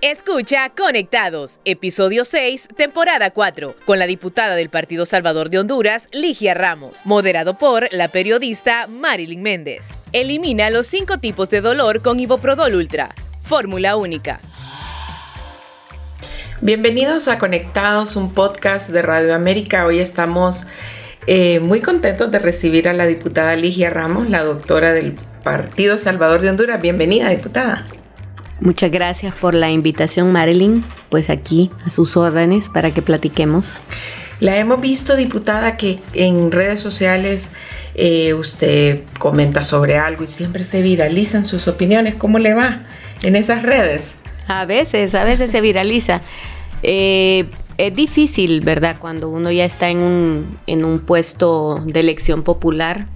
Escucha Conectados, episodio 6, temporada 4, con la diputada del Partido Salvador de Honduras, Ligia Ramos, moderado por la periodista Marilyn Méndez. Elimina los cinco tipos de dolor con Iboprodol Ultra. Fórmula única. Bienvenidos a Conectados, un podcast de Radio América. Hoy estamos eh, muy contentos de recibir a la diputada Ligia Ramos, la doctora del Partido Salvador de Honduras. Bienvenida, diputada. Muchas gracias por la invitación, Marilyn. Pues aquí a sus órdenes para que platiquemos. La hemos visto, diputada, que en redes sociales eh, usted comenta sobre algo y siempre se viralizan sus opiniones. ¿Cómo le va en esas redes? A veces, a veces se viraliza. Eh, es difícil, ¿verdad? Cuando uno ya está en un, en un puesto de elección popular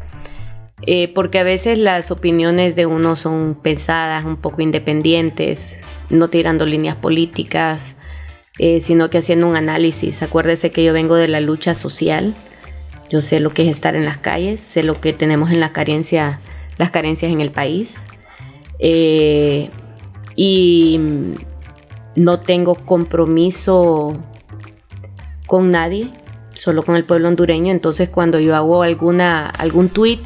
eh, porque a veces las opiniones de uno son pesadas, un poco independientes, no tirando líneas políticas, eh, sino que haciendo un análisis. Acuérdese que yo vengo de la lucha social, yo sé lo que es estar en las calles, sé lo que tenemos en la carencia, las carencias en el país. Eh, y no tengo compromiso con nadie, solo con el pueblo hondureño. Entonces cuando yo hago alguna, algún tweet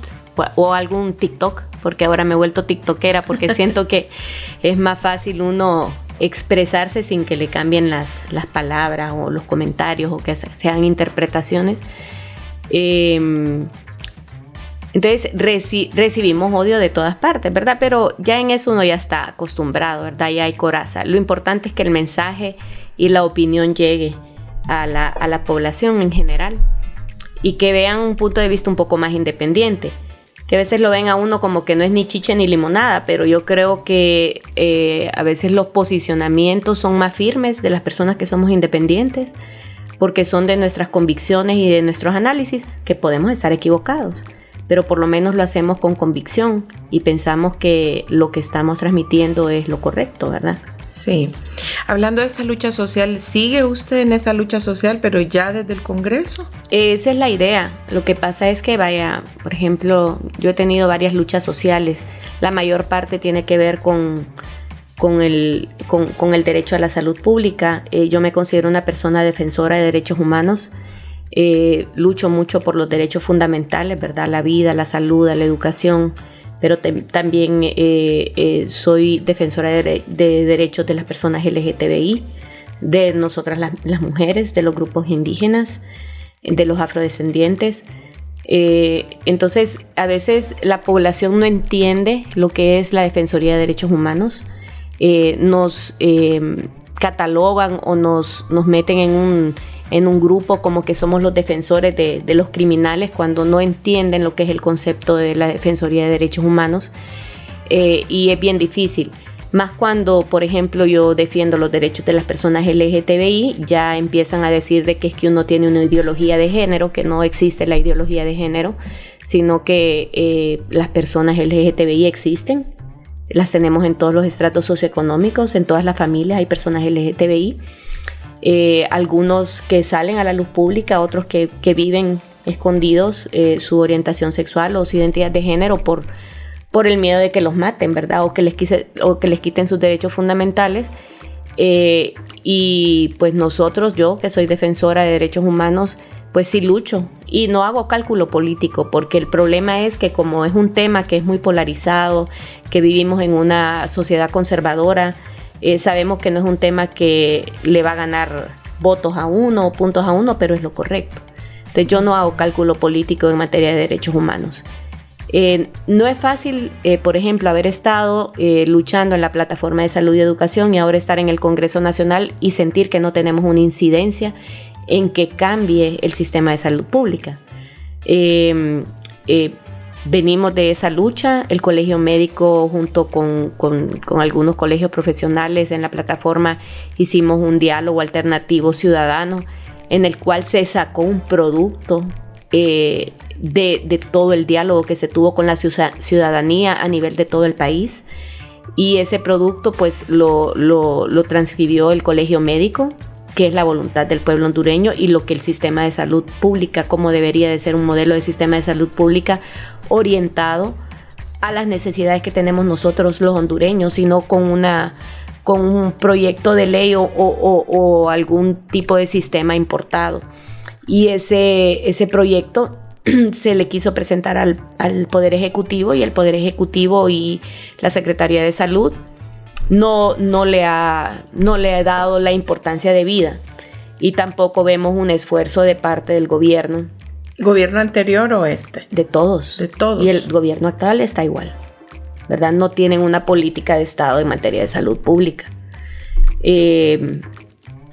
o algún TikTok, porque ahora me he vuelto TikTokera porque siento que es más fácil uno expresarse sin que le cambien las, las palabras o los comentarios o que sean interpretaciones. Em, entonces recibimos odio de todas partes, ¿verdad? Pero ya en eso uno ya está acostumbrado, ¿verdad? Ya hay coraza. Lo importante es que el mensaje y la opinión llegue a la, a la población en general y que vean un punto de vista un poco más independiente que a veces lo ven a uno como que no es ni chiche ni limonada, pero yo creo que eh, a veces los posicionamientos son más firmes de las personas que somos independientes, porque son de nuestras convicciones y de nuestros análisis que podemos estar equivocados, pero por lo menos lo hacemos con convicción y pensamos que lo que estamos transmitiendo es lo correcto, ¿verdad? Sí. Hablando de esa lucha social, ¿sigue usted en esa lucha social, pero ya desde el Congreso? Esa es la idea. Lo que pasa es que, vaya, por ejemplo, yo he tenido varias luchas sociales. La mayor parte tiene que ver con, con, el, con, el derecho a la salud pública. Eh, yo me considero una persona defensora de derechos humanos. Eh, lucho mucho por los derechos fundamentales, ¿verdad? La vida, la salud, la educación pero también eh, eh, soy defensora de, derechos de las personas LGTBI, de nosotras las, mujeres, de los grupos indígenas, de los afrodescendientes. Eh, entonces, a veces la población no entiende lo que es la Defensoría de Derechos Humanos. nos catalogan o nos, nos meten en un, en un grupo como que somos los defensores de, los criminales cuando no entienden lo que es el concepto de la Defensoría de Derechos Humanos. Eh, y es bien difícil. Más cuando, por ejemplo, yo defiendo los derechos de las personas LGTBI, ya empiezan a decir de que es que uno tiene una ideología de género, que no existe la ideología de género, sino que eh, las personas LGTBI existen, las tenemos en todos los estratos socioeconómicos, en todas las familias hay personas LGTBI eh, algunos que salen a la luz pública, otros que, viven escondidos eh, su orientación sexual o su identidad de género por, por el miedo de que los maten, ¿verdad? O que les, o que les quiten sus derechos fundamentales. Eh, y pues nosotros, yo que soy defensora de derechos humanos, pues sí lucho y no hago cálculo político, porque el problema es que como es un tema que es muy polarizado, que vivimos en una sociedad conservadora, eh, sabemos que no es un tema que le va a ganar votos a uno o puntos a uno, pero es lo correcto. Entonces yo no hago cálculo político en materia de derechos humanos. Eh, no es fácil, eh, por ejemplo, haber estado luchando en la plataforma de salud y educación y ahora estar en el Congreso Nacional y sentir que no tenemos una incidencia en que cambie el sistema de salud pública. Venimos de esa lucha, el colegio médico junto con, algunos colegios profesionales en la plataforma hicimos un diálogo alternativo ciudadano en el cual se sacó un producto eh, de, todo el diálogo que se tuvo con la ciudadanía a nivel de todo el país. Y ese producto pues lo, lo transcribió el colegio médico qué es la voluntad del pueblo hondureño y lo que el sistema de salud pública, como debería de ser un modelo de sistema de salud pública orientado a las necesidades que tenemos nosotros los hondureños, sino con una con un proyecto de ley o, algún tipo de sistema importado. Y ese, ese proyecto se le quiso presentar al, Poder Ejecutivo y el Poder Ejecutivo y la Secretaría de Salud no, no, le ha, no le ha dado la importancia de vida y tampoco vemos un esfuerzo de parte del gobierno. ¿Gobierno anterior o este? De todos. De todos. Y el gobierno actual está igual. ¿Verdad? No tienen una política de Estado en materia de salud pública. Eh,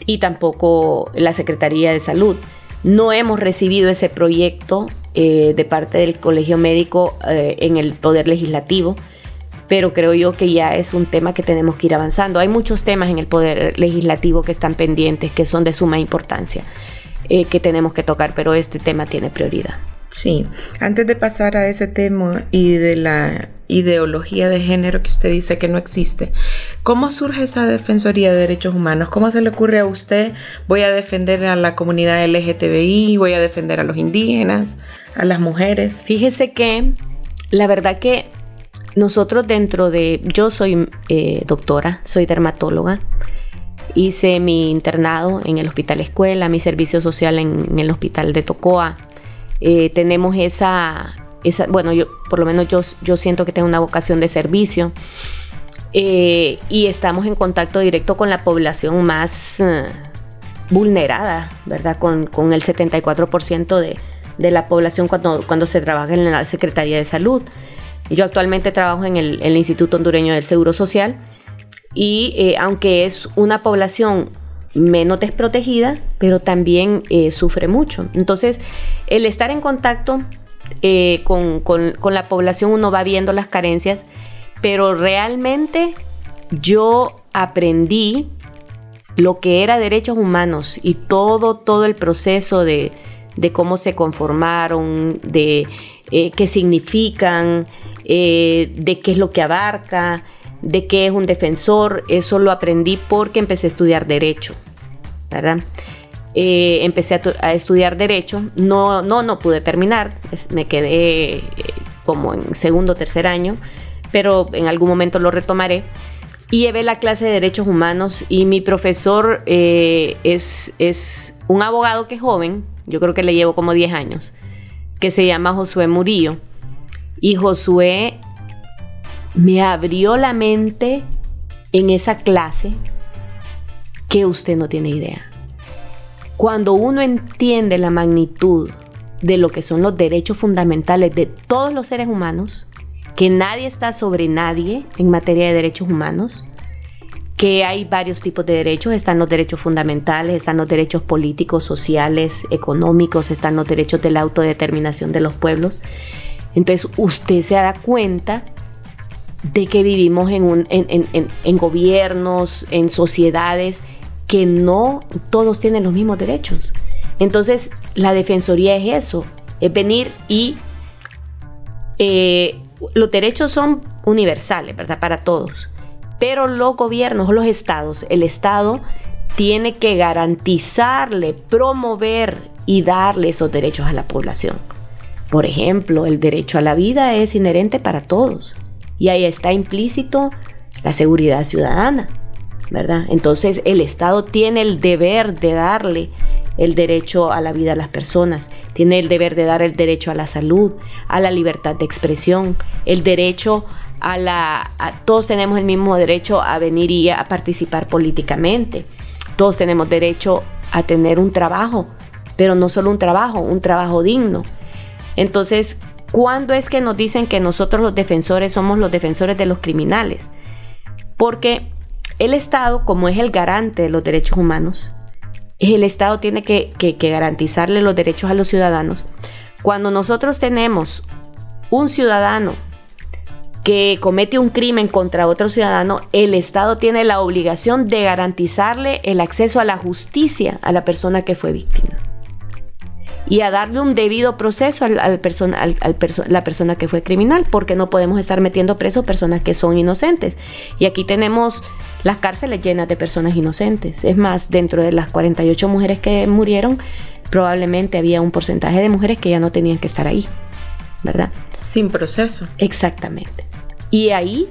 y tampoco la Secretaría de Salud. No hemos recibido ese proyecto eh, de parte del Colegio Médico eh, en el Poder Legislativo, pero creo yo que ya es un tema que tenemos que ir avanzando. Hay muchos temas en el Poder Legislativo que están pendientes, que son de suma importancia, eh, que tenemos que tocar, pero este tema tiene prioridad. Sí, antes de pasar a ese tema y de la ideología de género que usted dice que no existe, ¿cómo surge esa Defensoría de Derechos Humanos? ¿Cómo se le ocurre a usted? Voy a defender a la comunidad LGTBI, voy a defender a los indígenas, a las mujeres. Fíjese que la verdad que nosotros dentro de, yo soy eh, doctora, soy dermatóloga, hice mi internado en el Hospital Escuela, mi servicio social en el Hospital de Tocoa eh, tenemos esa, esa, bueno, yo por lo menos yo, yo siento que tengo una vocación de servicio eh, y estamos en contacto directo con la población más eh, vulnerada, ¿verdad? Con, el 74% de, de, la población cuando, cuando se trabaja en la Secretaría de Salud. Yo actualmente trabajo en el Instituto Hondureño del Seguro Social y aunque es una población menos desprotegida, pero también eh, sufre mucho. Entonces, el estar en contacto eh, con, la población, uno va viendo las carencias, pero realmente yo aprendí lo que era derechos humanos y todo, todo el proceso de, cómo se conformaron, de eh, qué significan, de qué es lo que abarca, de qué es un defensor, eso lo aprendí porque empecé a estudiar derecho, ¿verdad? Eh, empecé a, estudiar derecho, no, no, no pude terminar, me quedé eh, como en segundo o tercer año, pero en algún momento lo retomaré. Y llevé la clase de derechos humanos y mi profesor eh, es, es un abogado que es joven, yo creo que le llevo como 10 años, que se llama Josué Murillo. Y Josué me abrió la mente en esa clase que usted no tiene idea. Cuando uno entiende la magnitud de lo que son los derechos fundamentales de todos los seres humanos, que nadie está sobre nadie en materia de derechos humanos, que hay varios tipos de derechos, están los derechos fundamentales, están los derechos políticos, sociales, económicos, están los derechos de la autodeterminación de los pueblos. Entonces usted se da cuenta de que vivimos en, gobiernos, en sociedades que no todos tienen los mismos derechos. Entonces, la defensoría es eso, es venir y eh, los derechos son universales, ¿verdad? Para todos. Pero los gobiernos, los estados, el estado tiene que garantizarle, promover y darle esos derechos a la población. Por ejemplo, el derecho a la vida es inherente para todos y ahí está implícito la seguridad ciudadana, ¿verdad? Entonces el Estado tiene el deber de darle el derecho a la vida a las personas, tiene el deber de dar el derecho a la salud, a la libertad de expresión, el derecho a la... todos tenemos el mismo derecho a venir y a participar políticamente, todos tenemos derecho a tener un trabajo, pero no solo un trabajo, un trabajo digno. Entonces, ¿Cuándo es que nos dicen que nosotros los defensores somos los defensores de los criminales? Porque el Estado, como es el garante de los derechos humanos, el Estado tiene que, garantizarle los derechos a los ciudadanos. Cuando nosotros tenemos un ciudadano que comete un crimen contra otro ciudadano, el Estado tiene la obligación de garantizarle el acceso a la justicia a la persona que fue víctima y a darle un debido proceso al, al, la persona que fue criminal, porque no podemos estar metiendo presos personas que son inocentes. Y aquí tenemos las cárceles llenas de personas inocentes. Es más, dentro de las 48 mujeres que murieron, probablemente había un porcentaje de mujeres que ya no tenían que estar ahí, ¿verdad? Sin proceso. Exactamente. Y ahí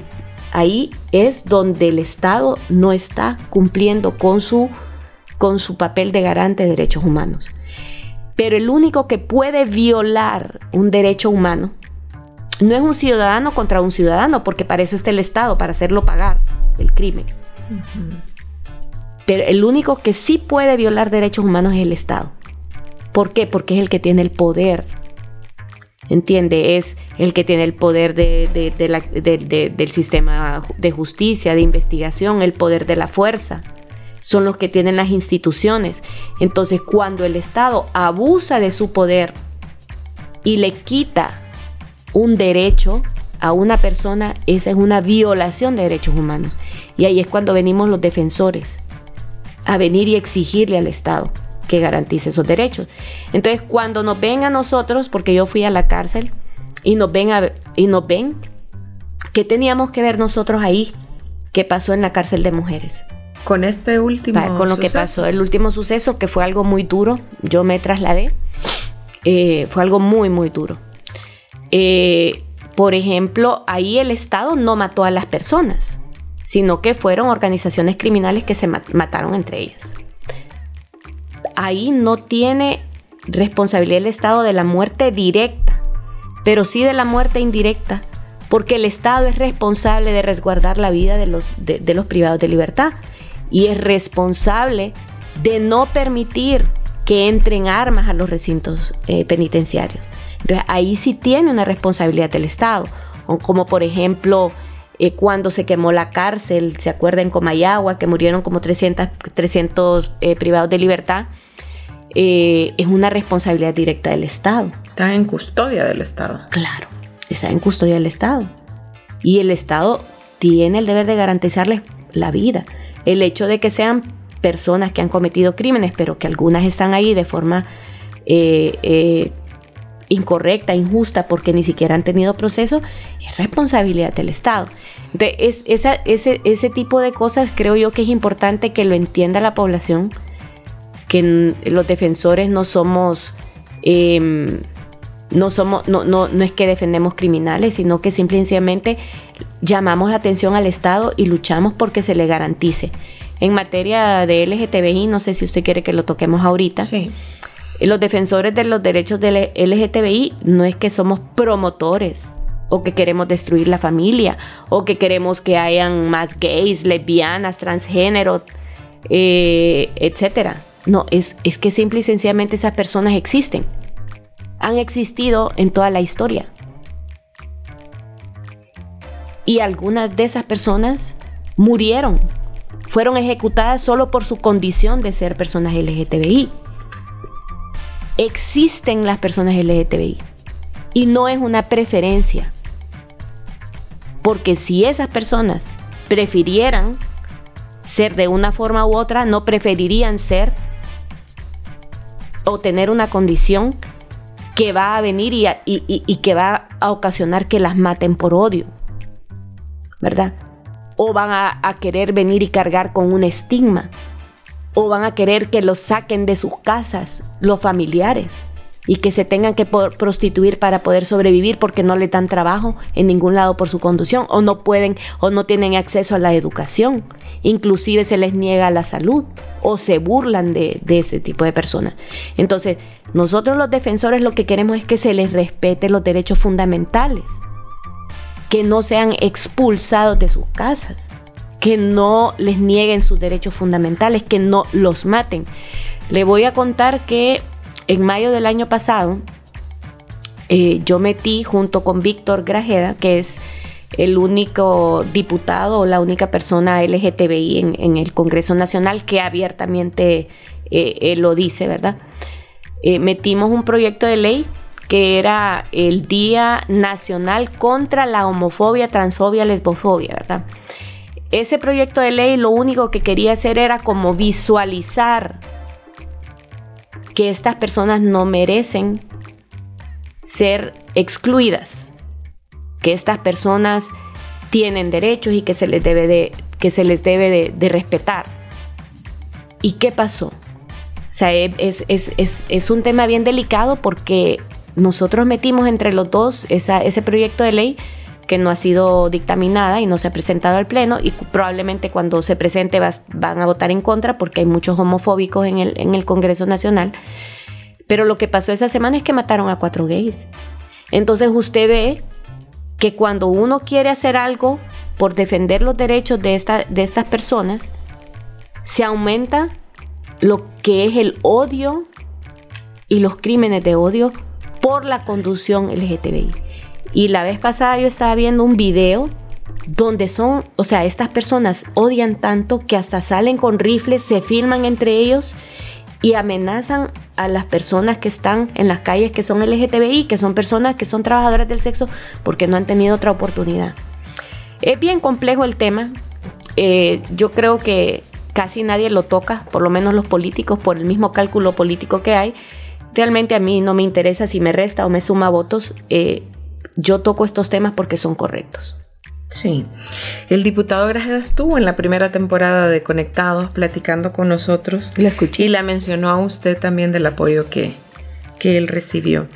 ahí es donde el Estado no está cumpliendo con su, con su papel de garante de derechos humanos. Pero el único que puede violar un derecho humano no es un ciudadano contra un ciudadano, porque para eso está el Estado, para hacerlo pagar el crimen. Pero el único que sí puede violar derechos humanos es el Estado. ¿Por qué? Porque es el que tiene el poder. ¿Entiende? Es el que tiene el poder del sistema de justicia, de investigación, el poder de la fuerza. Son los que tienen las instituciones. Entonces, cuando el Estado abusa de su poder y le quita un derecho a una persona, esa es una violación de derechos humanos. Y ahí es cuando venimos los defensores a venir y exigirle al Estado que garantice esos derechos. Entonces, cuando nos ven a nosotros, porque yo fui a la cárcel y nos ven, y nos ven ¿qué teníamos que ver nosotros ahí? ¿Qué pasó en la cárcel de mujeres? Con este último. con lo que pasó, el último suceso, que fue algo muy duro. Yo me trasladé. Eh, fue algo muy, muy duro. Eh, por ejemplo, ahí el Estado no mató a las personas, sino que fueron organizaciones criminales que se mataron entre ellas. Ahí no tiene responsabilidad el Estado de la muerte directa, pero sí de la muerte indirecta, porque el Estado es responsable de resguardar la vida de los, de, los privados de libertad y es responsable de no permitir que entren armas a los recintos eh, penitenciarios. Entonces ahí sí tiene una responsabilidad del Estado, como por ejemplo eh, cuando se quemó la cárcel, se acuerda en Comayagua que murieron como 300, 300 eh, privados de libertad, es una responsabilidad directa del Estado. Están en custodia del Estado. Claro, está en custodia del Estado. Y el Estado tiene el deber de garantizarles la vida. El hecho de que sean personas que han cometido crímenes, pero que algunas están ahí de forma incorrecta, injusta, porque ni siquiera han tenido proceso, es responsabilidad del Estado. Entonces, ese, ese tipo de cosas creo yo que es importante que lo entienda la población, que los defensores no somos... Em, no, somos, no, no, no es que defendemos criminales, sino que simplemente llamamos la atención al Estado y luchamos porque se le garantice. En materia de LGTBI, no sé si usted quiere que lo toquemos ahorita. Sí los defensores de los derechos del LGTBI no es que somos promotores o que queremos destruir la familia o que queremos que hayan más gays, lesbianas, transgénero, eh, etc. No, es, es que simple y sencillamente esas personas existen. Han existido en toda la historia. Y algunas de esas personas murieron. Fueron ejecutadas solo por su condición de ser personas LGTBI existen las personas LGTBI y no es una preferencia. Porque si esas personas prefirieran ser de una forma u otra, no preferirían ser o tener una condición que va a venir y, que va a ocasionar que las maten por odio. ¿Verdad? O van a, a querer venir y cargar con un estigma o van a querer que los saquen de sus casas los familiares y que se tengan que prostituir para poder sobrevivir porque no le dan trabajo en ningún lado por su conducción o no pueden o no tienen acceso a la educación. Inclusive se les niega la salud o se burlan de, de ese tipo de personas. Entonces, nosotros los defensores lo que queremos es que se les respete los derechos fundamentales, que no sean expulsados de sus casas que no les nieguen sus derechos fundamentales, que no los maten. Le voy a contar que en mayo del año pasado eh, yo metí junto con Víctor Grajeda, que es el único diputado o la única persona LGTBI en, el Congreso Nacional que abiertamente eh, lo dice, ¿verdad? Eh, metimos un proyecto de ley que era el Día Nacional contra la Homofobia, Transfobia, Lesbofobia, ¿verdad? ese proyecto de ley lo único que quería hacer era como visualizar que estas personas no merecen ser excluidas, que estas personas tienen derechos y que se les debe de, que se les debe de, respetar. ¿Y qué pasó? O sea, es, es, un tema bien delicado porque nosotros metimos entre los dos ese proyecto de ley que no ha sido dictaminada y no se ha presentado al Pleno y probablemente cuando se presente van a votar en contra porque hay muchos homofóbicos en el, en el Congreso Nacional. Pero lo que pasó esa semana es que mataron a cuatro gays. Entonces usted ve que cuando uno quiere hacer algo por defender los derechos de, esta, de estas personas, se aumenta lo que es el odio y los crímenes de odio por la conducción LGTBI. Y la vez pasada yo estaba viendo un video donde son, o sea, estas personas odian tanto que hasta salen con rifles, se filman entre ellos y amenazan a las personas que están en las calles que son LGTBI, que son personas que son trabajadoras del sexo porque no han tenido otra oportunidad. Es bien complejo el tema. Eh, yo creo que casi nadie lo toca, por lo menos los políticos, por el mismo cálculo político que hay. Realmente a mí no me interesa si me resta o me suma votos. Eh, yo toco estos temas porque son correctos. Sí, el diputado Grajeda estuvo en la primera temporada de Conectados platicando con nosotros. Lo escuché. Y la mencionó a usted también del apoyo que, que él recibió.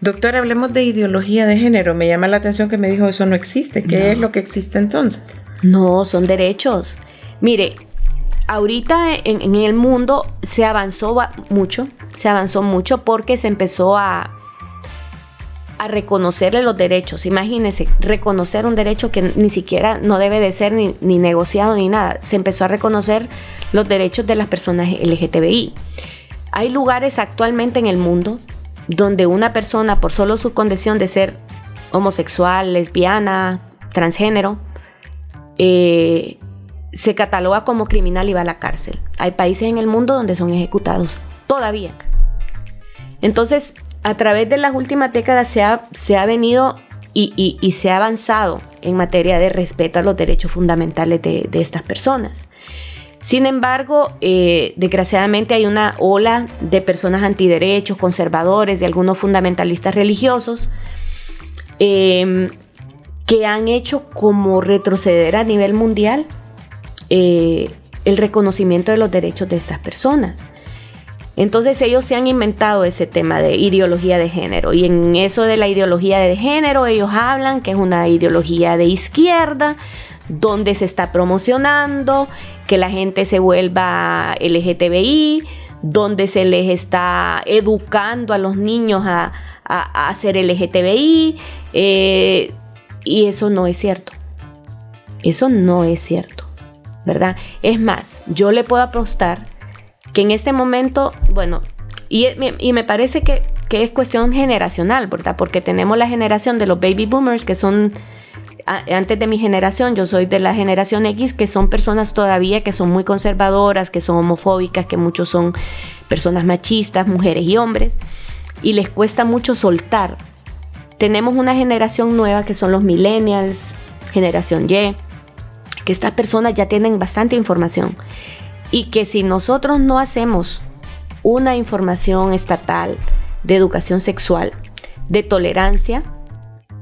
Doctor, hablemos de ideología de género. Me llama la atención que me dijo eso no existe. ¿Qué es lo que existe entonces? No, son derechos. Mire, ahorita en, en el mundo se avanzó mucho, se avanzó mucho porque se empezó a, a reconocerle los derechos. Imagínense, reconocer un derecho que ni siquiera no debe de ser ni, negociado ni nada. Se empezó a reconocer los derechos de las personas LGTBI. Hay lugares actualmente en el mundo donde una persona, por solo su condición de ser homosexual, lesbiana, transgénero, eh, se cataloga como criminal y va a la cárcel. Hay países en el mundo donde son ejecutados todavía. Entonces, a través de las últimas décadas se ha, se ha venido y, se ha avanzado en materia de respeto a los derechos fundamentales de, estas personas. Sin embargo, eh, desgraciadamente hay una ola de personas antiderechos, conservadores, de algunos fundamentalistas religiosos, em, que han hecho como retroceder a nivel mundial eh, el reconocimiento de los derechos de estas personas. Entonces ellos se han inventado ese tema de ideología de género y en eso de la ideología de género ellos hablan que es una ideología de izquierda donde se está promocionando que la gente se vuelva LGTBI, donde se les está educando a los niños a, a, ser LGTBI eh, y eso no es cierto. Eso no es cierto, ¿verdad? Es más, yo le puedo apostar que en este momento, bueno, y, me parece que, es cuestión generacional, ¿verdad? Porque tenemos la generación de los baby boomers, que son antes de mi generación, yo soy de la generación X, que son personas todavía que son muy conservadoras, que son homofóbicas, que muchos son personas machistas, mujeres y hombres, y les cuesta mucho soltar. Tenemos una generación nueva que son los millennials, generación Y, que estas personas ya tienen bastante información y que si nosotros no hacemos una información estatal de educación sexual, de tolerancia,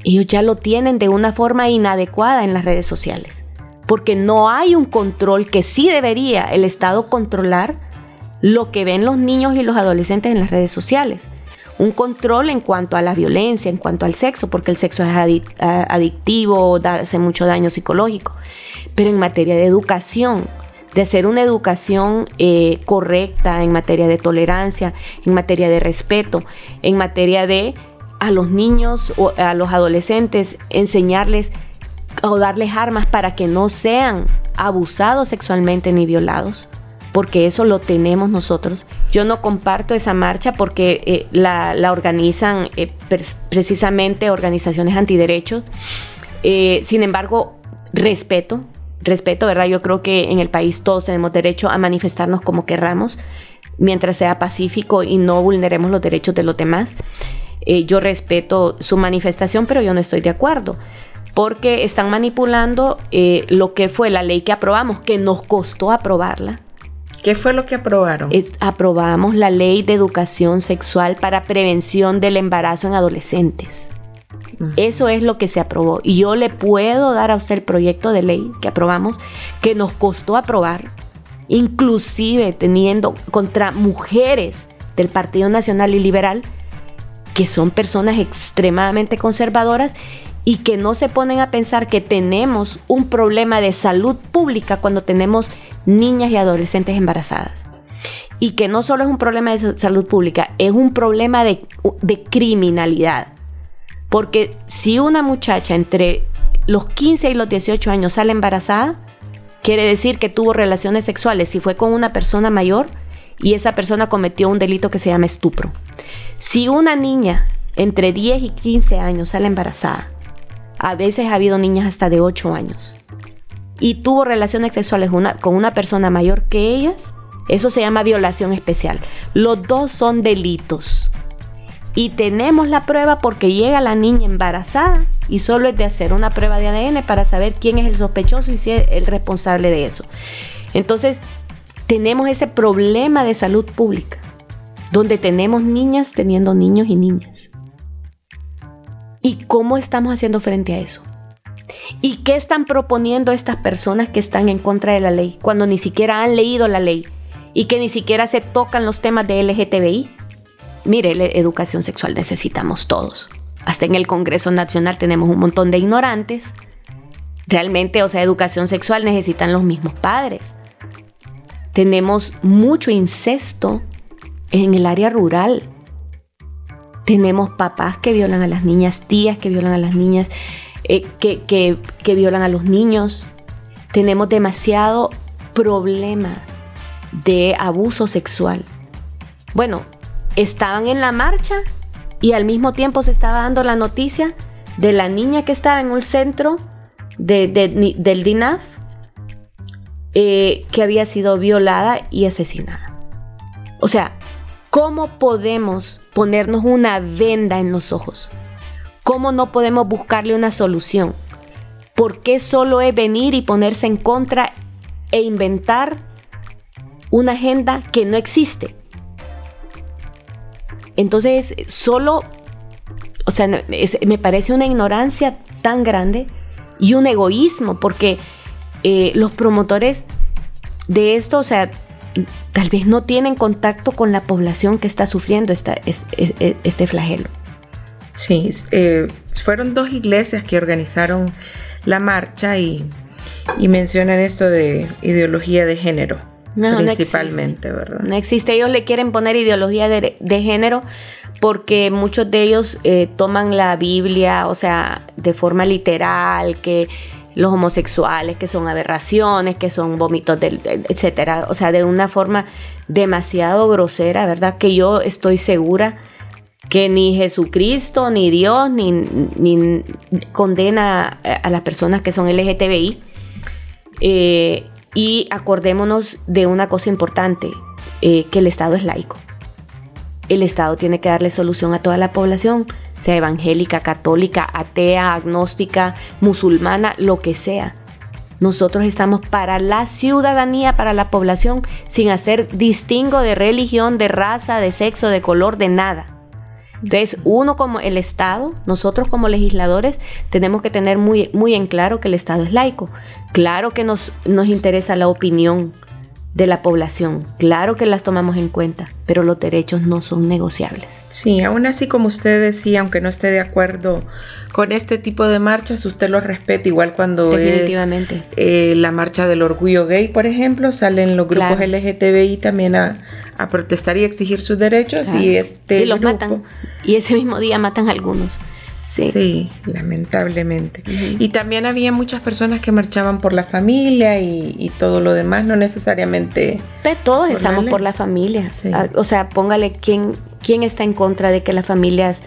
ellos ya lo tienen de una forma inadecuada en las redes sociales. Porque no hay un control que sí debería el Estado controlar lo que ven los niños y los adolescentes en las redes sociales. Un control en cuanto a la violencia, en cuanto al sexo, porque el sexo es adictivo, hace mucho daño psicológico. Pero en materia de educación, de hacer una educación eh, correcta en materia de tolerancia, en materia de respeto, en materia de a los niños o a los adolescentes enseñarles o darles armas para que no sean abusados sexualmente ni violados, porque eso lo tenemos nosotros. Yo no comparto esa marcha porque eh, la, organizan eh, precisamente organizaciones antiderechos. sin embargo, respeto, respeto, ¿verdad? Yo creo que en el país todos tenemos derecho a manifestarnos como querramos, mientras sea pacífico y no vulneremos los derechos de los demás. Eh, yo respeto su manifestación, pero yo no estoy de acuerdo, porque están manipulando eh, lo que fue la ley que aprobamos, que nos costó aprobarla. ¿Qué fue lo que aprobaron? aprobamos la ley de educación sexual para prevención del embarazo en adolescentes. Eso es lo que se aprobó. Y yo le puedo dar a usted el proyecto de ley que aprobamos, que nos costó aprobar, inclusive teniendo contra mujeres del Partido Nacional y Liberal, que son personas extremadamente conservadoras y que no se ponen a pensar que tenemos un problema de salud pública cuando tenemos niñas y adolescentes embarazadas. Y que no solo es un problema de salud pública, es un problema de, de criminalidad. Porque si una muchacha entre los 15 y los 18 años sale embarazada, quiere decir que tuvo relaciones sexuales si fue con una persona mayor y esa persona cometió un delito que se llama estupro. Si una niña entre 10 y 15 años sale embarazada a veces ha habido niñas hasta de 8 años. Y tuvo relaciones sexuales con una persona mayor que ellas. Eso se llama violación especial. Los dos son delitos. Y tenemos la prueba porque llega la niña embarazada y solo es de hacer una prueba de ADN para saber quién es el sospechoso y si es el responsable de eso. Entonces, tenemos ese problema de salud pública, donde tenemos niñas teniendo niños y niñas. ¿Y cómo estamos haciendo frente a eso? ¿Y qué están proponiendo estas personas que están en contra de la ley cuando ni siquiera han leído la ley y que ni siquiera se tocan los temas de LGTBI? Mire, educación sexual necesitamos todos. Hasta en el Congreso Nacional tenemos un montón de ignorantes. Realmente, o sea, educación sexual necesitan los mismos padres. Tenemos mucho incesto en el área rural. Tenemos papás que violan a las niñas, tías que violan a las niñas, eh, que, que violan a los niños. Tenemos demasiado problema de abuso sexual. Bueno, estaban en la marcha y al mismo tiempo se estaba dando la noticia de la niña que estaba en un centro del DINAF eh, que había sido violada y asesinada. O sea, ¿cómo podemos ponernos una venda en los ojos? ¿Cómo no podemos buscarle una solución? ¿Por qué solo es venir y ponerse en contra e inventar una agenda que no existe? Entonces, solo, o sea, me parece una ignorancia tan grande y un egoísmo, porque eh, los promotores de esto, o sea, tal vez no tienen contacto con la población que está sufriendo este flagelo. Sí, eh, fueron dos iglesias que organizaron la marcha y, mencionan esto de ideología de género. Principalmente, ¿verdad? No existe. Ellos le quieren poner ideología de, género porque muchos de ellos eh, toman la Biblia, o sea, de forma literal, que los homosexuales, que son aberraciones, que son vómitos, etcétera. O sea, de una forma demasiado grosera, ¿verdad? Que yo estoy segura que ni Jesucristo, ni Dios, ni, condena a, las personas que son LGTBI. Eh, y acordémonos de una cosa importante, eh, que el Estado es laico. El Estado tiene que darle solución a toda la población sea evangélica, católica, atea, agnóstica, musulmana, lo que sea. Nosotros estamos para la ciudadanía, para la población, sin hacer distingo de religión, de raza, de sexo, de color, de nada. Entonces, uno como el Estado, nosotros como legisladores, tenemos que tener muy, muy en claro que el Estado es laico. Claro que nos, nos interesa la opinión de la población. Claro que las tomamos en cuenta, pero los derechos no son negociables. Sí, aún así como usted decía, aunque no esté de acuerdo con este tipo de marchas, usted los respeta igual cuando Definitivamente. es eh, la marcha del orgullo gay, por ejemplo, salen los grupos LGTBI también a, protestar y exigir sus derechos y este y los matan y ese mismo día matan a algunos. Sí, lamentablemente. Y también había muchas personas que marchaban por la familia y, todo lo demás, no necesariamente... Pero todos estamos por la familia. Ah, o sea, póngale quién, quién está en contra de que las familias...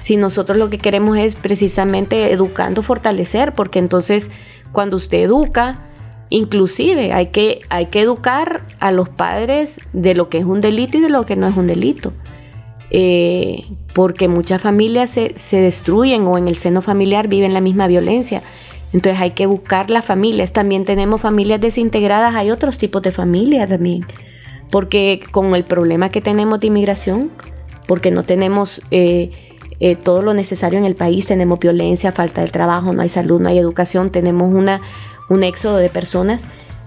Si nosotros lo que queremos es precisamente educando, fortalecer, porque entonces cuando usted educa, inclusive hay que, hay que educar a los padres de lo que es un delito y de lo que no es un delito. Eh, porque muchas familias se, destruyen o en el seno familiar viven la misma violencia. Entonces hay que buscar las familias. También tenemos familias desintegradas, hay otros tipos de familias también. Porque con el problema que tenemos de inmigración, porque no tenemos eh, eh, todo lo necesario en el país, tenemos violencia, falta de trabajo, no hay salud, no hay educación, tenemos una, un éxodo de personas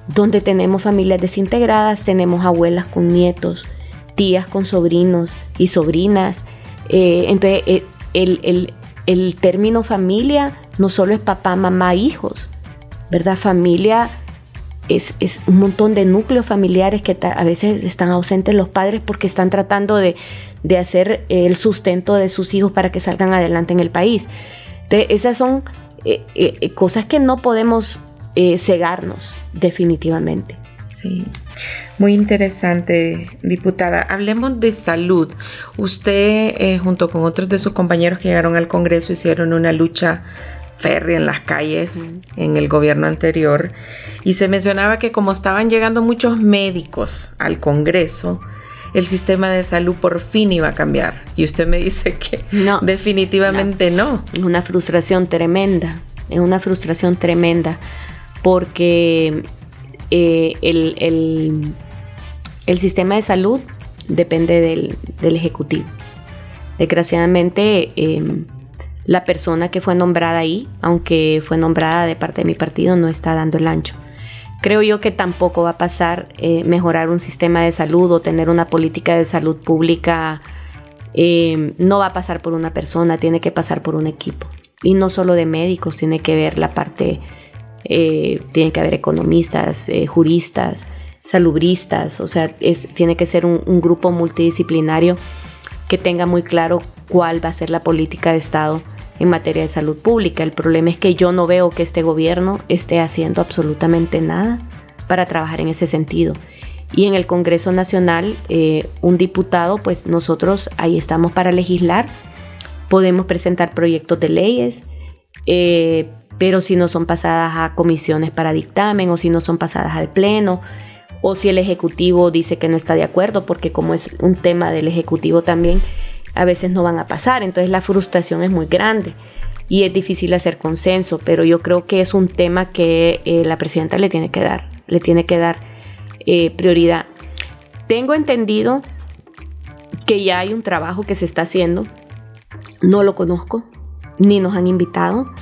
donde tenemos familias desintegradas, tenemos abuelas con nietos, tías con sobrinos y sobrinas. Eh, entonces, eh, el, término familia no solo es papá, mamá, hijos, ¿verdad? Familia es, un montón de núcleos familiares que a veces están ausentes los padres porque están tratando de, hacer el sustento de sus hijos para que salgan adelante en el país. esas son eh, eh, cosas que no podemos cegarnos definitivamente. Sí, muy interesante, diputada. Hablemos de salud. Usted, junto con otros de sus compañeros que llegaron al Congreso, hicieron una lucha férrea en las calles en el gobierno anterior y se mencionaba que como estaban llegando muchos médicos al Congreso, el sistema de salud por fin iba a cambiar. Y usted me dice que no, definitivamente no. Es una frustración tremenda, es una frustración tremenda porque eh, el, sistema de salud depende del, Ejecutivo. Desgraciadamente, em, la persona que fue nombrada ahí, aunque fue nombrada de parte de mi partido, no está dando el ancho. Creo yo que tampoco va a pasar eh, mejorar un sistema de salud o tener una política de salud pública. Eh, no va a pasar por una persona, tiene que pasar por un equipo. Y no solo de médicos, tiene que ver la parte, eh, tiene que haber economistas, juristas, salubristas, o sea, tiene que ser un grupo multidisciplinario que tenga muy claro cuál va a ser la política de Estado en materia de salud pública. El problema es que yo no veo que este gobierno esté haciendo absolutamente nada para trabajar en ese sentido. Y en el Congreso Nacional, eh, un diputado, pues nosotros ahí estamos para legislar, podemos presentar proyectos de leyes, eh, pero si no son pasadas a comisiones para dictamen o si no son pasadas al Pleno, o si el Ejecutivo dice que no está de acuerdo, porque como es un tema del Ejecutivo también, a veces no van a pasar, entonces la frustración es muy grande y es difícil hacer consenso, pero yo creo que es un tema que eh, la presidenta le tiene que dar, le tiene que dar eh, prioridad. Tengo entendido que ya hay un trabajo que se está haciendo, no lo conozco, ni nos han invitado.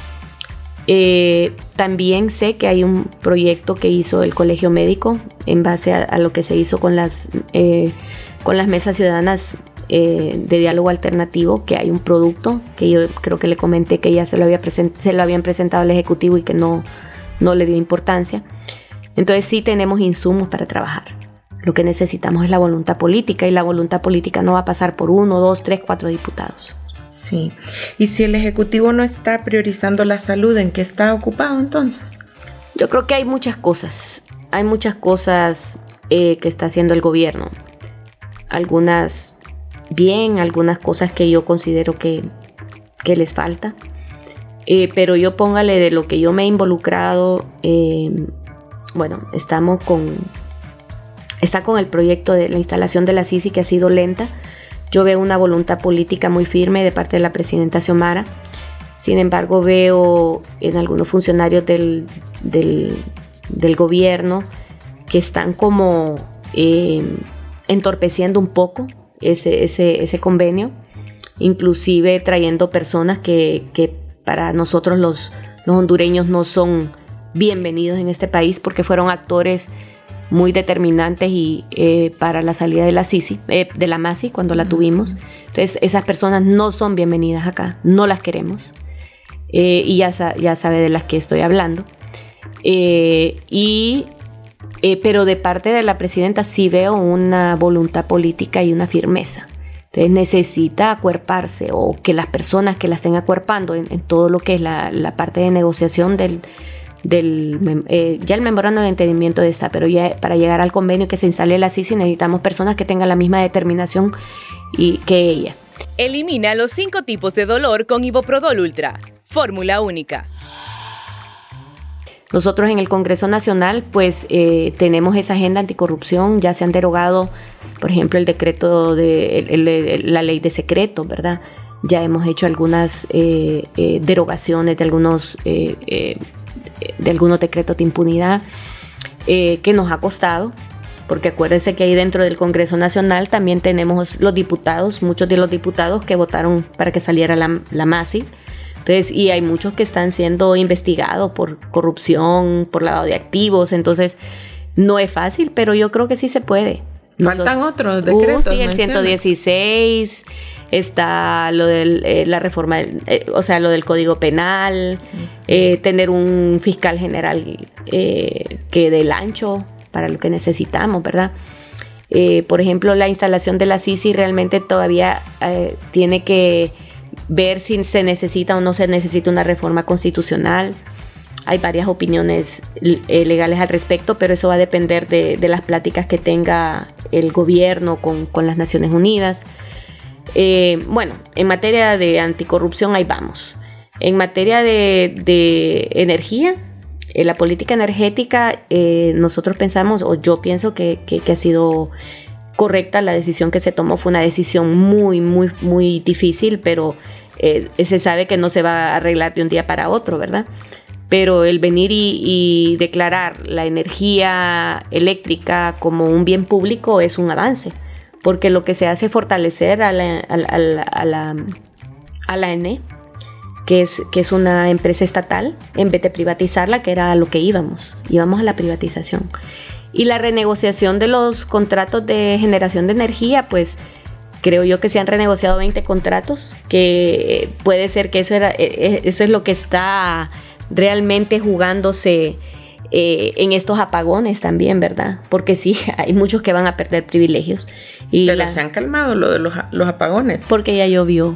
Eh, también sé que hay un proyecto que hizo el Colegio Médico en base a, a lo que se hizo con las, con las mesas ciudadanas eh, de diálogo alternativo, que hay un producto que yo creo que le comenté que ya se lo, había se lo habían presentado al Ejecutivo y que no, no le dio importancia. Entonces sí tenemos insumos para trabajar. Lo que necesitamos es la voluntad política y la voluntad política no va a pasar por uno, dos, tres, cuatro diputados. Sí. Y si el Ejecutivo no está priorizando la salud, ¿en qué está ocupado entonces? Yo creo que hay muchas cosas. Hay muchas cosas eh, que está haciendo el gobierno. Algunas bien, algunas cosas que yo considero que, les falta. Eh, pero yo póngale de lo que yo me he involucrado, eh, bueno, estamos con, está con el proyecto de la instalación de la CICI que ha sido lenta. Yo veo una voluntad política muy firme de parte de la presidenta Xiomara. Sin embargo, veo en algunos funcionarios del, del, gobierno que están como eh, entorpeciendo un poco ese, ese, convenio, inclusive trayendo personas que, para nosotros los, hondureños no son bienvenidos en este país porque fueron actores muy determinantes y eh, para la salida de la CICI, eh, de la MASI cuando la tuvimos. Entonces esas personas no son bienvenidas acá, no las queremos. Eh, y ya, ya sabe de las que estoy hablando. y eh, pero de parte de la presidenta sí veo una voluntad política y una firmeza. Entonces necesita acuerparse o que las personas que la estén acuerpando en, todo lo que es la, parte de negociación del, del eh, ya el memorando de entendimiento de esta, pero ya para llegar al convenio que se instale la CICI necesitamos personas que tengan la misma determinación y que ella. Elimina los cinco tipos de dolor con Iboprodol Ultra. Fórmula única. Nosotros en el Congreso Nacional pues eh, tenemos esa agenda anticorrupción, ya se han derogado, por ejemplo, el decreto de la ley de secreto, ¿verdad? Ya hemos hecho algunas eh, eh, derogaciones de algunos, de algunos decretos de impunidad que nos ha costado, porque acuérdense que ahí dentro del Congreso Nacional también tenemos los diputados, muchos de los diputados que votaron para que saliera la, la MASI entonces, y hay muchos que están siendo investigados por corrupción, por lavado de activos. Entonces, no es fácil, pero yo creo que sí se puede. Faltan otros decretos. Uh, sí, el 116, está lo de la reforma, o sea, lo del Código Penal, tener un fiscal general que del ancho para lo que necesitamos, ¿verdad? Eh, por ejemplo, la instalación de la CICI realmente todavía eh, tiene que ver si se necesita o no se necesita una reforma constitucional. Hay varias opiniones eh, legales al respecto, pero eso va a depender de, las pláticas que tenga el gobierno con, las Naciones Unidas. Bueno, en materia de anticorrupción, ahí vamos. En materia de energía, en la política energética, eh, nosotros pensamos, o yo pienso que, ha sido correcta la decisión que se tomó. Fue una decisión muy, muy, muy difícil, pero eh, se sabe que no se va a arreglar de un día para otro, ¿verdad? Pero el venir y, declarar la energía eléctrica como un bien público es un avance, porque lo que se hace es fortalecer a la, a la, a la ENE que es, que es una empresa estatal, en vez de privatizarla, que era lo que íbamos, íbamos a la privatización. Y la renegociación de los contratos de generación de energía, pues creo yo que se han renegociado 20 contratos, que puede ser que eso, era, e, e, eso es lo que está realmente jugándose eh, en estos apagones también, ¿verdad? Porque sí, hay muchos que van a perder privilegios. Y Pero se han calmado lo de los, los apagones. Porque ya llovió.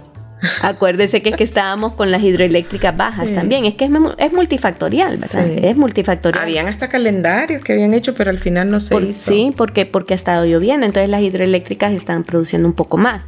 Acuérdese que es que estábamos con las hidroeléctricas bajas también. Es que es, multifactorial, ¿verdad? Es multifactorial. Habían hasta calendarios que habían hecho, pero al final no se hizo. Sí, porque, porque ha estado lloviendo. Entonces las hidroeléctricas están produciendo un poco más.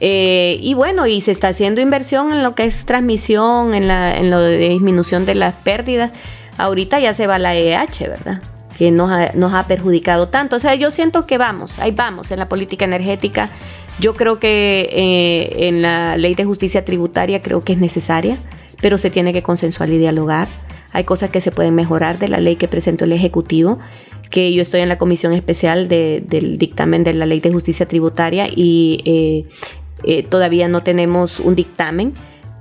Eh, y bueno, y se está haciendo inversión en lo que es transmisión, en, la, en lo de disminución de las pérdidas. Ahorita ya se va la EH, ¿verdad? Que nos ha, nos ha perjudicado tanto. O sea, yo siento que vamos, ahí vamos en la política energética yo creo que eh, en la ley de justicia tributaria creo que es necesaria, pero se tiene que consensuar y dialogar. Hay cosas que se pueden mejorar de la ley que presentó el Ejecutivo, que yo estoy en la comisión especial del dictamen de la ley de justicia tributaria y eh, eh, todavía no tenemos un dictamen,